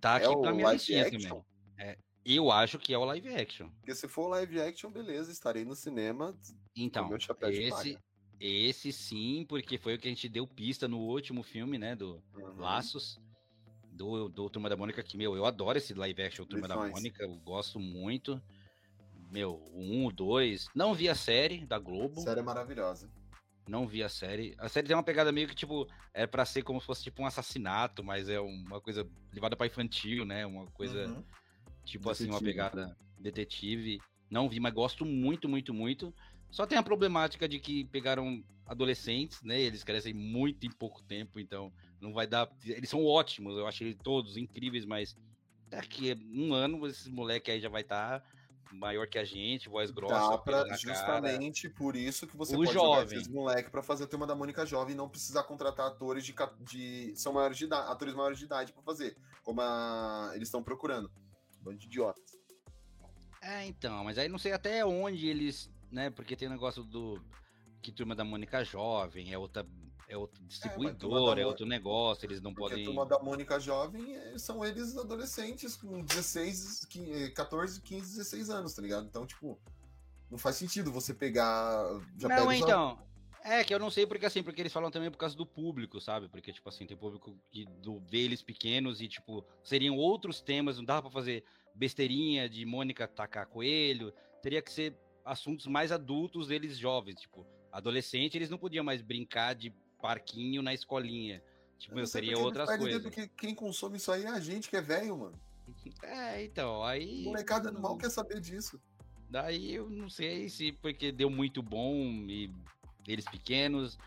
Tá aqui é pra minha listinha também. É, eu acho que é o live action. Porque se for live action, beleza, estarei no cinema. Então, esse, esse sim, porque foi o que a gente deu pista no último filme, né? Do Uhum. Laços. Do, do Turma da Mônica, que, meu, eu adoro esse live action Turma da Lições. Mônica, eu gosto muito. Meu, o um, o dois. Não vi a série da Globo. A série é maravilhosa. Não vi a série. A série tem uma pegada meio que, tipo, é pra ser como se fosse tipo um assassinato, mas é uma coisa levada pra infantil, né? Uma coisa, Uhum. Tipo assim, uma Detetive. pegada detetive. Não vi, mas gosto muito, muito, muito. Só tem a problemática de que pegaram adolescentes, né? Eles crescem muito em pouco tempo, então não vai dar. Eles são ótimos, eu achei todos incríveis, mas daqui a um ano esse moleque aí já vai estar maior que a gente, voz grossa, Dá pra, na cara. justamente por isso que você O pode jovem. esses moleque pra fazer o tema da Mônica jovem e não precisar contratar atores de, de são maiores de idade, atores maiores de idade pra fazer, como a- eles estão procurando. Bando de idiotas. É, então, mas aí não sei até onde eles, né? Porque tem o negócio do que turma da Mônica jovem, é outra, é outra Turma distribuidora, da é Mo- outro negócio, eles não Porque podem. a turma da Mônica jovem eh, são eles adolescentes com 16, qui- eh, 14, 15, 16 anos, tá ligado? Então, tipo, não faz sentido você pegar. Já Não, então. É que eu não sei porque assim, porque eles falam também por causa do público, sabe? Porque, tipo assim, tem público que do, vê eles pequenos e, tipo, seriam outros temas, não dava pra fazer besteirinha de Mônica tacar coelho, teria que ser assuntos mais adultos deles jovens, tipo, adolescente, eles não podiam mais brincar de parquinho na escolinha. Tipo, Eu sei seria outras coisas. Porque quem consome isso aí é a gente que é velho, mano. É, então, aí. Molecada mal quer saber disso. Daí eu não sei se porque deu muito bom e eles pequenos.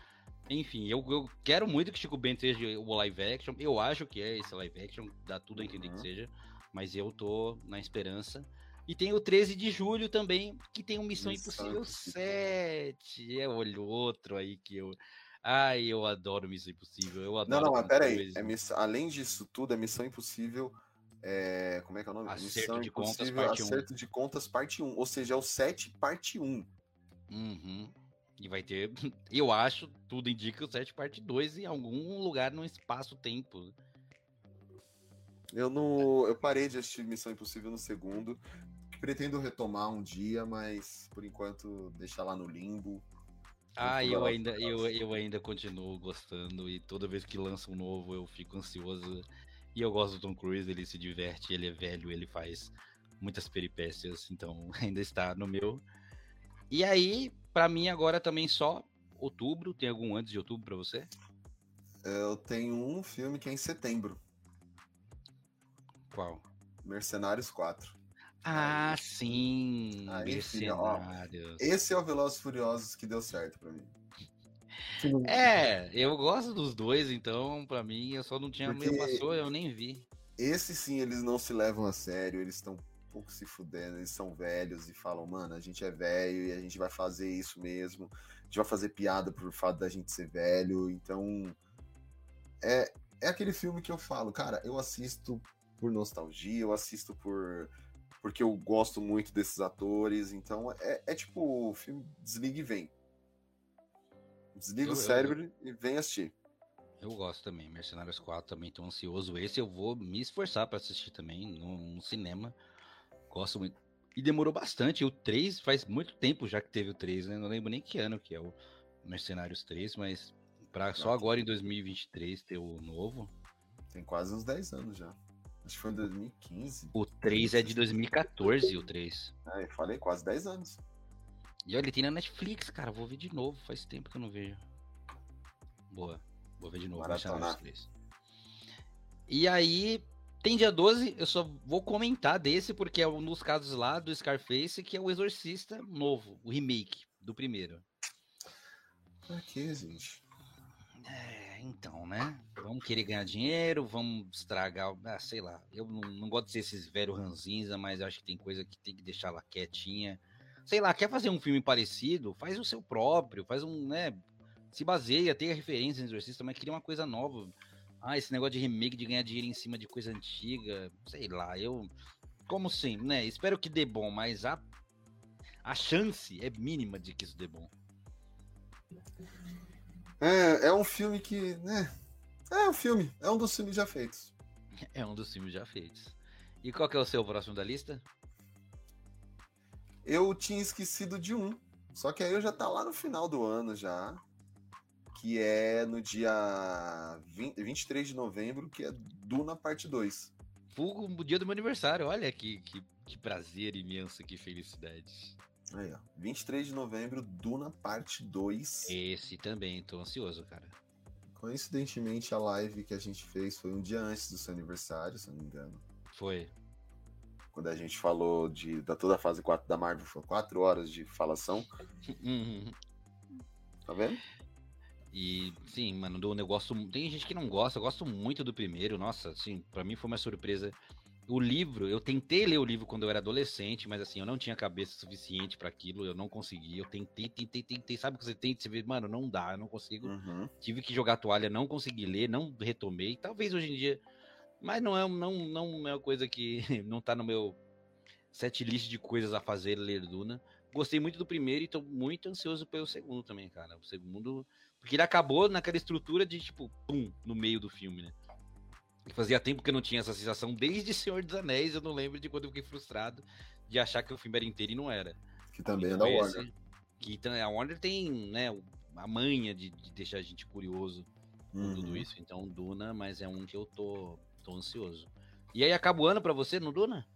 Enfim, eu, eu quero muito que Chico Bento seja o live action. Eu acho que é esse live action, dá tudo a entender que Uhum. seja. Mas eu tô na esperança. E tem o 13 de julho também, que tem o Missão, Impossível Impossível. 7. É olho outro aí que eu. Ai, eu adoro Missão Impossível. Eu adoro. Não, não, mas peraí. É miss- Além disso tudo, é Missão Impossível. é, Como é que é o nome? Acerto Missão de Contas, Impossível, parte um. Acerto de Contas, parte 1. Ou seja, é o 7, parte 1. Uhum. E vai ter, eu acho, tudo indica o 7 parte 2 em algum lugar no espaço-tempo. Eu não. Eu parei de assistir Missão Impossível no segundo. Pretendo retomar um dia, mas por enquanto deixar lá no limbo. Ah, eu ainda, eu, eu ainda continuo gostando e toda vez que lança um novo eu fico ansioso. E eu gosto do Tom Cruise, ele se diverte, ele é velho, ele faz muitas peripécias, então ainda está no meu. E aí, pra mim agora também só outubro, tem algum antes de outubro pra você? Eu tenho um filme que é em setembro: Qual? Mercenários 4. Ah, Aí- sim, aí, filha, ó, Mercenários. Esse é o Velozes Furiosos que deu certo pra mim. É, eu gosto dos dois, então pra mim eu só não tinha Porque- meio passou, eu nem vi. Esse sim, eles não se levam a sério, eles estão pouco se fudendo, eles são velhos e falam, mano, a gente é velho e a gente vai fazer isso mesmo, a gente vai fazer piada por fato da gente ser velho, então é, é aquele filme que eu falo, cara, eu assisto por nostalgia, eu assisto por porque eu gosto muito desses atores, então é, é tipo, o filme desliga e vem. Desliga Eu- o eu- cérebro e vem assistir. Eu gosto também, Mercenários 4 também tô ansioso. Esse eu vou me esforçar pra assistir também no, no cinema. Gosto muito. E demorou bastante. O 3 faz muito tempo já que teve o 3, né? Não lembro nem que ano que é o Mercenários 3, mas pra só agora em 2023 ter o novo. Tem quase uns 10 anos já. Acho que foi em 2015. O 3 é de 2014, o 3. Ah, eu falei quase 10 anos. E olha, ele tem na Netflix, cara. Vou ver de novo. Faz tempo que eu não vejo. Boa. Vou ver de novo. Maratonar. Mercenários 3. E aí, tem dia 12. Eu só vou comentar desse, porque é um dos casos lá do Scarface, que é o Exorcista novo, o remake do primeiro. Pra quê, gente? É, então, né? Vamos querer ganhar dinheiro, vamos estragar. Ah, sei lá. Eu não, não gosto de ser esses velhos ranzinza, mas acho que tem coisa que tem que deixar lá quietinha. Sei lá, quer fazer um filme parecido? Faz o seu próprio, faz um, né? Se baseia, tem a referência no Exorcista, mas cria uma coisa nova. Ah, esse negócio de remake, de ganhar dinheiro em cima de coisa antiga, sei lá, eu. Como sempre, né? Espero que dê bom, mas a, a chance é mínima de que isso dê bom. É, é um filme que. Né, é um filme. É um dos filmes já feitos. É um dos filmes já feitos. E qual que é o seu próximo da lista? Eu tinha esquecido de um. Só que aí eu já tá lá no final do ano já. Que é no dia 20, 23 de novembro, que é Duna Parte 2. o dia do meu aniversário, olha que, que, que prazer imenso, que felicidade. Aí, ó. 23 de novembro, Duna Parte 2. Esse também, tô ansioso, cara. Coincidentemente, a live que a gente fez foi um dia antes do seu aniversário, se eu não me engano. Foi. Quando a gente falou de, da toda a fase 4 da Marvel, foi 4 horas de falação. Uhum. Tá vendo? E sim, mano, do negócio. Tem gente que não gosta, eu gosto muito do primeiro. Nossa, assim, para mim foi uma surpresa. O livro, eu tentei ler o livro quando eu era adolescente, mas assim, eu não tinha cabeça suficiente para aquilo, eu não consegui. Eu tentei, tentei, tentei. Sabe o que você tenta? Você vê, mano, não dá, eu não consigo. Uhum. Tive que jogar toalha, não consegui ler, não retomei. Talvez hoje em dia. Mas não é, não, não é uma coisa que não tá no meu set list de coisas a fazer ler Duna. Gostei muito do primeiro e tô muito ansioso pelo segundo também, cara. O segundo porque ele acabou naquela estrutura de, tipo, pum, no meio do filme, né? E fazia tempo que eu não tinha essa sensação, desde Senhor dos Anéis, eu não lembro de quando eu fiquei frustrado de achar que o filme era inteiro e não era. Que também é da Warner. Que a Warner tem, né, a manha de, de deixar a gente curioso com uhum. tudo isso. Então, Duna, mas é um que eu tô, tô ansioso. E aí, acaba o ano pra você no Duna?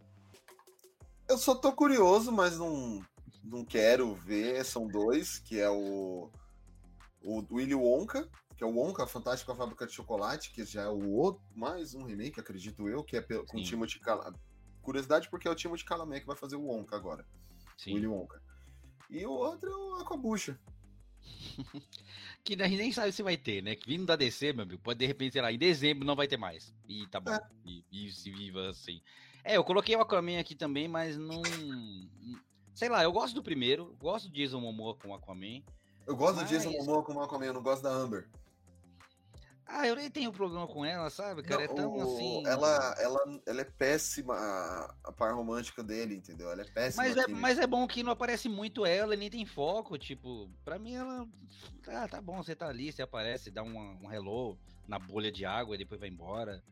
Eu só tô curioso, mas não, não quero ver. São dois, que é o o Willy Wonka, que é o Wonka, a Fantástica Fábrica de Chocolate, que já é o outro, mais um remake, acredito eu, que é com o Timothy Chalamet. Curiosidade porque é o Timothy Chalamet que vai fazer o Wonka agora. Sim. Willy Wonka. E o outro é o Aquabucha. que a gente nem sabe se vai ter, né? Que vindo da DC, meu amigo, pode de repente, sei lá, em dezembro não vai ter mais. E tá bom. É. E, e se viva assim. É, eu coloquei o Aquaman aqui também, mas não. Sei lá, eu gosto do primeiro, gosto do Jason Momoa com o Aquaman. Eu gosto Mas... do Jason Momoa com o Aquaman, eu não gosto da Amber. Ah, eu nem tenho problema com ela, sabe, cara? Não, é tão o... assim. Ela, ela, ela é péssima, a, par romântica dele, entendeu? Ela é péssima. Mas é, mas é bom que não aparece muito ela e nem tem foco. Tipo, pra mim ela. Ah, tá bom, você tá ali, você aparece, dá um, um hello na bolha de água e depois vai embora.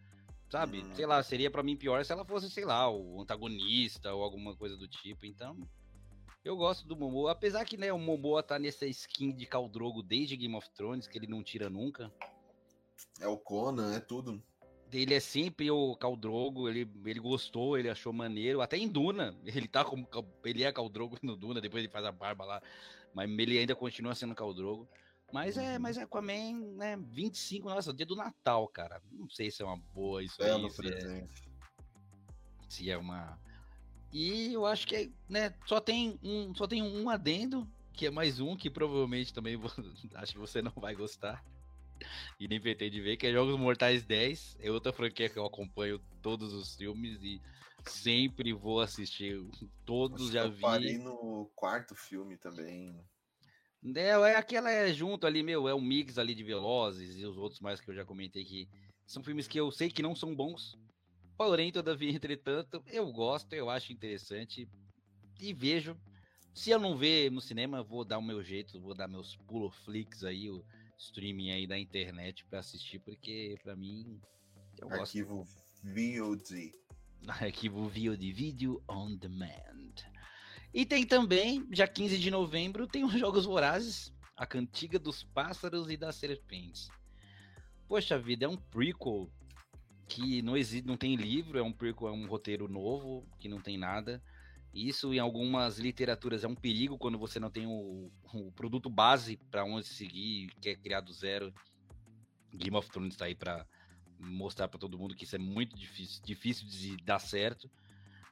Sabe? Hum. Sei lá, seria pra mim pior se ela fosse, sei lá, o antagonista ou alguma coisa do tipo. Então. Eu gosto do Momoa, apesar que né, o Momoa tá nessa skin de Caldrogo desde Game of Thrones, que ele não tira nunca. É o Conan, é tudo. Ele é sempre o Caldrogo, ele, ele gostou, ele achou maneiro, até em Duna, ele tá como ele é Caldrogo no Duna, depois ele faz a barba lá, mas ele ainda continua sendo Caldrogo. Mas é, uhum. mas é Aquaman, né, 25, nossa, dia do Natal, cara. Não sei se é uma boa isso é aí. Se, presente. É, se é uma e eu acho que né, só tem um, só tem um adendo, que é mais um que provavelmente também vou, acho que você não vai gostar. E nem pretende ver, que é Jogos Mortais 10. É outra franquia que eu acompanho todos os filmes e sempre vou assistir. Todos acho já eu vi. Eu parei no quarto filme também. É, é aquela é junto ali, meu, é um mix ali de Velozes e os outros mais que eu já comentei que são filmes que eu sei que não são bons, Porém, todavia, entretanto, eu gosto, eu acho interessante e vejo. Se eu não ver no cinema, vou dar o meu jeito, vou dar meus puloflix aí, o streaming aí da internet para assistir, porque para mim eu gosto. Arquivo VOD. Arquivo VOD, Video on Demand. E tem também, já 15 de novembro, tem os Jogos Vorazes, a Cantiga dos Pássaros e das Serpentes. Poxa vida, é um prequel que não existe, não tem livro, é um é um roteiro novo, que não tem nada. Isso em algumas literaturas é um perigo quando você não tem o, o produto base para onde seguir, que é criar do zero. Game of Thrones está aí para mostrar para todo mundo que isso é muito difícil, difícil de dar certo.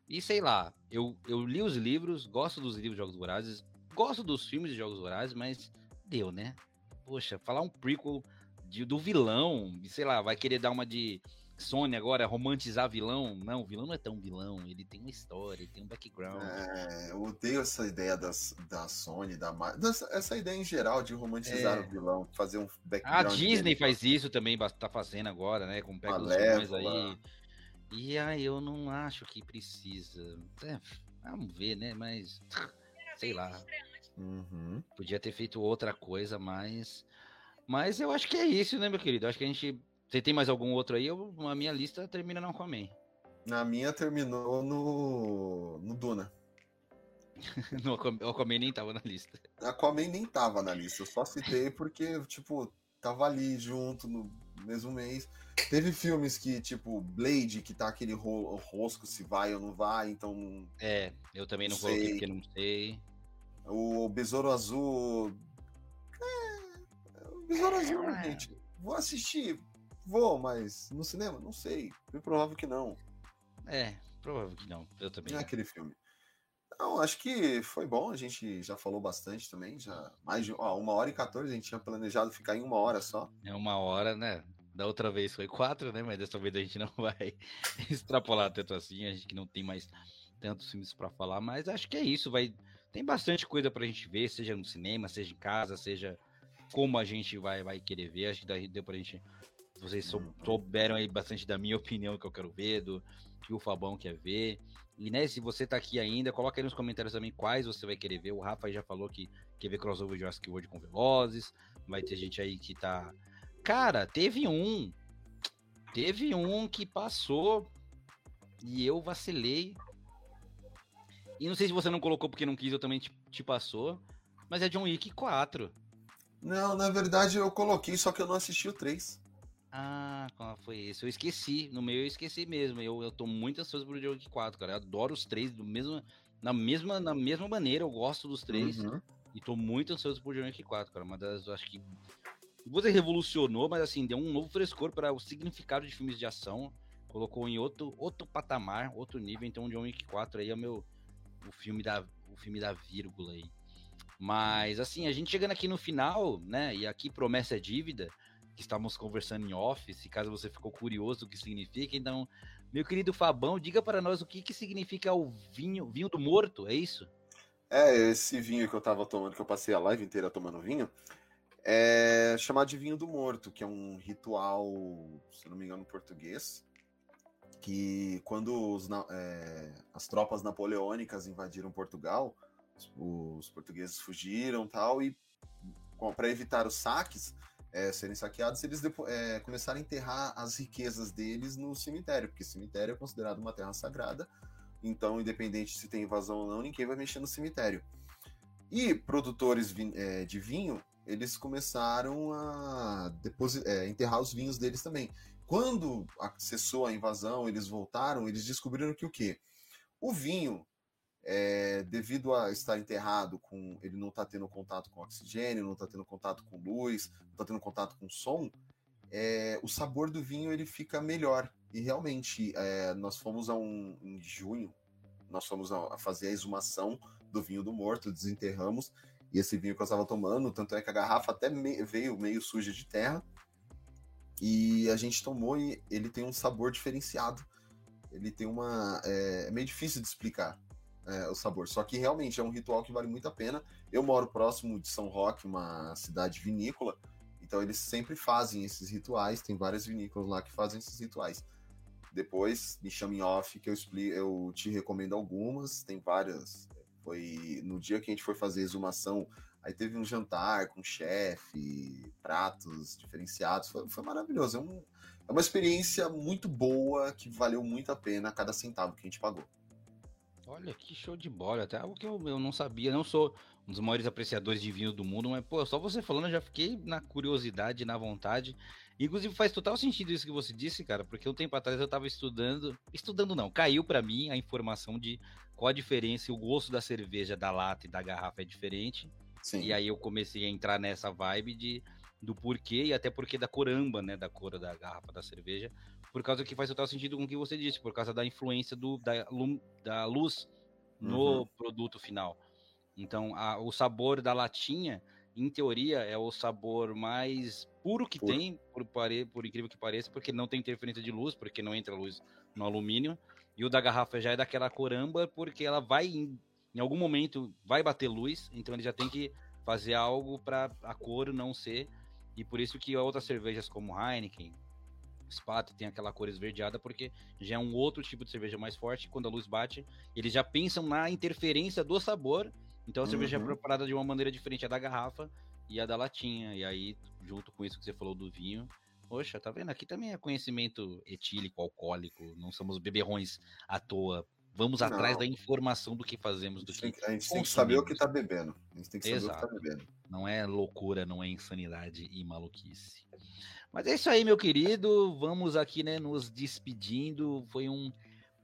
E sei lá, eu, eu li os livros, gosto dos livros de Jogos Vorazes, gosto dos filmes de Jogos Vorazes, mas deu, né? Poxa, falar um prequel de, do vilão, sei lá, vai querer dar uma de Sony agora romantizar vilão. Não, o vilão não é tão vilão. Ele tem uma história, ele tem um background. É, eu odeio essa ideia das, da Sony, da dessa, essa ideia em geral de romantizar é. o vilão, fazer um background. A Disney dele. faz isso também, tá fazendo agora, né? Com pega os aí. E aí eu não acho que precisa. É, vamos ver, né? Mas sei lá. Uhum. Podia ter feito outra coisa, mas Mas eu acho que é isso, né, meu querido? Eu acho que a gente. Você tem mais algum outro aí? Eu, a minha lista termina no Aquaman. Na minha terminou no, no Duna. no Aquaman nem tava na lista. Aquaman nem tava na lista. Eu só citei porque, tipo, tava ali junto no mesmo mês. Teve filmes que, tipo, Blade, que tá aquele ro rosco se vai ou não vai, então. É, eu também não, não coloquei porque não sei. O Besouro Azul. É, o Besouro Azul, ah. gente. Vou assistir. Vou, mas no cinema? Não sei. É provável que não. É, provável que não. Eu também. É aquele filme. Não, acho que foi bom. A gente já falou bastante também. Já mais de ó, uma hora e 14. A gente tinha planejado ficar em uma hora só. É uma hora, né? Da outra vez foi quatro, né? Mas dessa vez a gente não vai extrapolar tanto assim. A gente que não tem mais tantos filmes para falar. Mas acho que é isso. Vai tem bastante coisa pra gente ver, seja no cinema, seja em casa, seja como a gente vai, vai querer ver. Acho que daí deu pra gente. Vocês uhum. souberam aí bastante da minha opinião que eu quero ver, do que o Fabão quer ver. E né, se você tá aqui ainda, coloca aí nos comentários também quais você vai querer ver. O Rafa já falou que quer ver crossover de Jurassic World com Velozes. Vai ter gente aí que tá. Cara, teve um. Teve um que passou e eu vacilei e não sei se você não colocou porque não quis, eu também te, te passou. Mas é John Wick 4. Não, na verdade eu coloquei, só que eu não assisti o 3. Ah, qual foi isso? Eu esqueci. No meio eu esqueci mesmo. Eu, eu tô muito ansioso pro John Wick 4, cara. Eu adoro os três do mesmo, na, mesma, na mesma maneira. Eu gosto dos três. Uhum. E tô muito ansioso pro John Wick 4, cara. Uma das, acho que. Você revolucionou, mas assim, deu um novo frescor para o significado de filmes de ação. Colocou em outro, outro patamar, outro nível. Então, o John Wick 4 aí é o meu, o filme da, o filme da vírgula aí. Mas, assim, a gente chegando aqui no final, né? E aqui promessa é dívida, que estávamos conversando em office, caso você ficou curioso o que significa. Então, meu querido Fabão, diga para nós o que, que significa o vinho, vinho do morto, é isso? É, esse vinho que eu tava tomando, que eu passei a live inteira tomando vinho, é chamado de vinho do morto, que é um ritual, se não me engano, português, que quando os, é, as tropas napoleônicas invadiram Portugal, os, os portugueses fugiram tal, e para evitar os saques, é, serem saqueados, eles é, começaram a enterrar as riquezas deles no cemitério, porque cemitério é considerado uma terra sagrada, então, independente se tem invasão ou não, ninguém vai mexer no cemitério. E produtores é, de vinho, eles começaram a é, enterrar os vinhos deles também. Quando cessou a invasão, eles voltaram, eles descobriram que o quê? O vinho, é, devido a estar enterrado com. Ele não está tendo contato com oxigênio, não está tendo contato com luz, não está tendo contato com som, é, o sabor do vinho ele fica melhor. E realmente, é, nós fomos a um, em junho, nós fomos a, a fazer a exumação do vinho do morto, desenterramos, e esse vinho que eu estava tomando, tanto é que a garrafa até me, veio meio suja de terra, e a gente tomou e ele tem um sabor diferenciado. Ele tem uma. É, é meio difícil de explicar é, o sabor. Só que realmente é um ritual que vale muito a pena. Eu moro próximo de São Roque, uma cidade vinícola. Então eles sempre fazem esses rituais. Tem várias vinícolas lá que fazem esses rituais. Depois me chame off que eu explico, eu te recomendo algumas. Tem várias. Foi no dia que a gente foi fazer exumação, Aí teve um jantar com chefe, pratos diferenciados. Foi, foi maravilhoso. É, um, é, uma experiência muito boa que valeu muito a pena cada centavo que a gente pagou. Olha que show de bola. Até algo que eu, eu não sabia. Não sou um dos maiores apreciadores de vinho do mundo, mas, pô, só você falando, eu já fiquei na curiosidade, na vontade. Inclusive, faz total sentido isso que você disse, cara, porque um tempo atrás eu tava estudando. Estudando não, caiu para mim a informação de qual a diferença o gosto da cerveja da lata e da garrafa é diferente. Sim. E aí eu comecei a entrar nessa vibe de, do porquê e até porque da coramba, né? Da cor da garrafa da cerveja. Por causa que faz total sentido com o que você disse, por causa da influência do, da, da luz no uhum. produto final. Então, a, o sabor da latinha, em teoria, é o sabor mais puro que puro. tem, por, por incrível que pareça, porque não tem interferência de luz, porque não entra luz no alumínio. E o da garrafa já é daquela coramba, porque ela vai em algum momento vai bater luz, então ele já tem que fazer algo para a cor não ser. E por isso que outras cervejas como Heineken, Spaten tem aquela cor esverdeada, porque já é um outro tipo de cerveja mais forte. Quando a luz bate, eles já pensam na interferência do sabor. Então a cerveja é uhum. preparada de uma maneira diferente a da garrafa, e a da latinha. E aí, junto com isso que você falou do vinho, poxa, tá vendo? Aqui também é conhecimento etílico, alcoólico, não somos beberrões à toa. Vamos não. atrás da informação do que fazemos, do a que. a gente tem que saber o que tá bebendo. A gente tem que saber Exato. o que tá bebendo. Não é loucura, não é insanidade e maluquice. Mas é isso aí, meu querido. Vamos aqui, né, nos despedindo. Foi um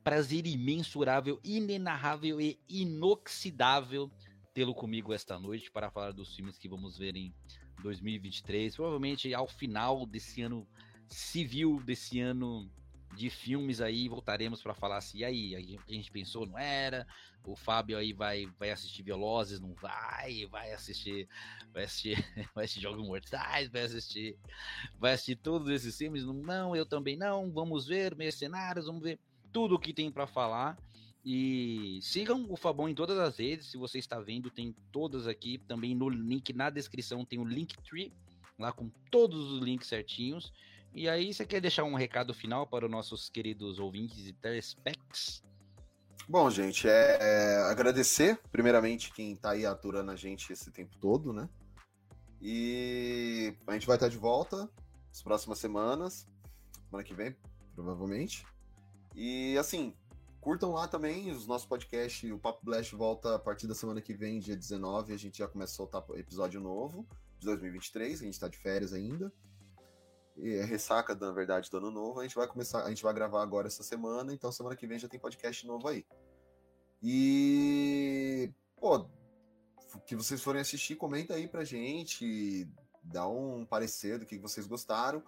prazer imensurável, inenarrável e inoxidável tê-lo comigo esta noite para falar dos filmes que vamos ver em 2023. Provavelmente ao final desse ano civil, desse ano de filmes aí, voltaremos para falar assim, e aí, a gente pensou, não era? O Fábio aí vai, vai assistir Velozes, não vai? Vai assistir, vai assistir, vai assistir Jogos Mortais, vai assistir, vai assistir todos esses filmes? Não, eu também não. Vamos ver Mercenários, vamos ver tudo o que tem para falar. E sigam o Fabão em todas as redes. Se você está vendo, tem todas aqui. Também no link na descrição tem o Linktree, lá com todos os links certinhos. E aí, você quer deixar um recado final para os nossos queridos ouvintes e telespecs? Bom, gente, é, é, agradecer, primeiramente, quem está aí aturando a gente esse tempo todo, né? E a gente vai estar de volta nas próximas semanas, semana que vem, provavelmente. E assim, curtam lá também os nossos podcasts. O Papo Blast volta a partir da semana que vem, dia 19. A gente já começa a soltar episódio novo de 2023. A gente está de férias ainda. É ressaca, na verdade, do ano novo. A gente vai começar, a gente vai gravar agora essa semana. Então, semana que vem já tem podcast novo aí. E. Pô, que vocês forem assistir, comenta aí pra gente. Dá um parecer do que vocês gostaram.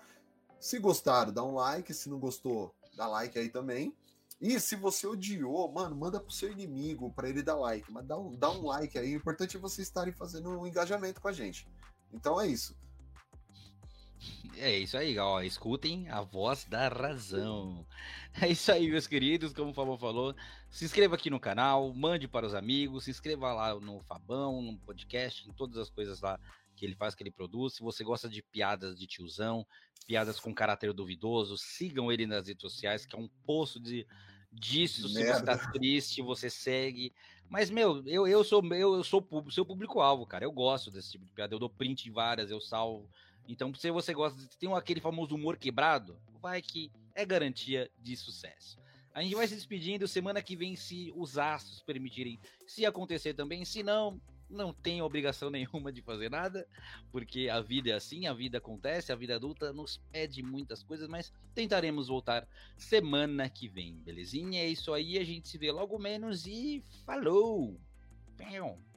Se gostaram, dá um like. Se não gostou, dá like aí também. E se você odiou, mano, manda pro seu inimigo para ele dar like. Mas dá um, dá um like aí. O importante é vocês estarem fazendo um engajamento com a gente. Então é isso. É isso aí, ó. Escutem a voz da razão. É isso aí, meus queridos. Como o Fabão falou, se inscreva aqui no canal, mande para os amigos, se inscreva lá no Fabão, no podcast, em todas as coisas lá que ele faz, que ele produz. Se você gosta de piadas de tiozão, piadas com caráter duvidoso, sigam ele nas redes sociais, que é um poço de disso. Se você tá triste, você segue. Mas, meu, eu, eu sou eu, eu sou público, seu público-alvo, cara. Eu gosto desse tipo de piada. Eu dou print em várias, eu salvo. Então, se você gosta, tem aquele famoso humor quebrado, vai que é garantia de sucesso. A gente vai se despedindo semana que vem, se os astros permitirem, se acontecer também. Se não, não tem obrigação nenhuma de fazer nada, porque a vida é assim, a vida acontece, a vida adulta nos pede muitas coisas, mas tentaremos voltar semana que vem, belezinha? É isso aí, a gente se vê logo menos e falou! Pão.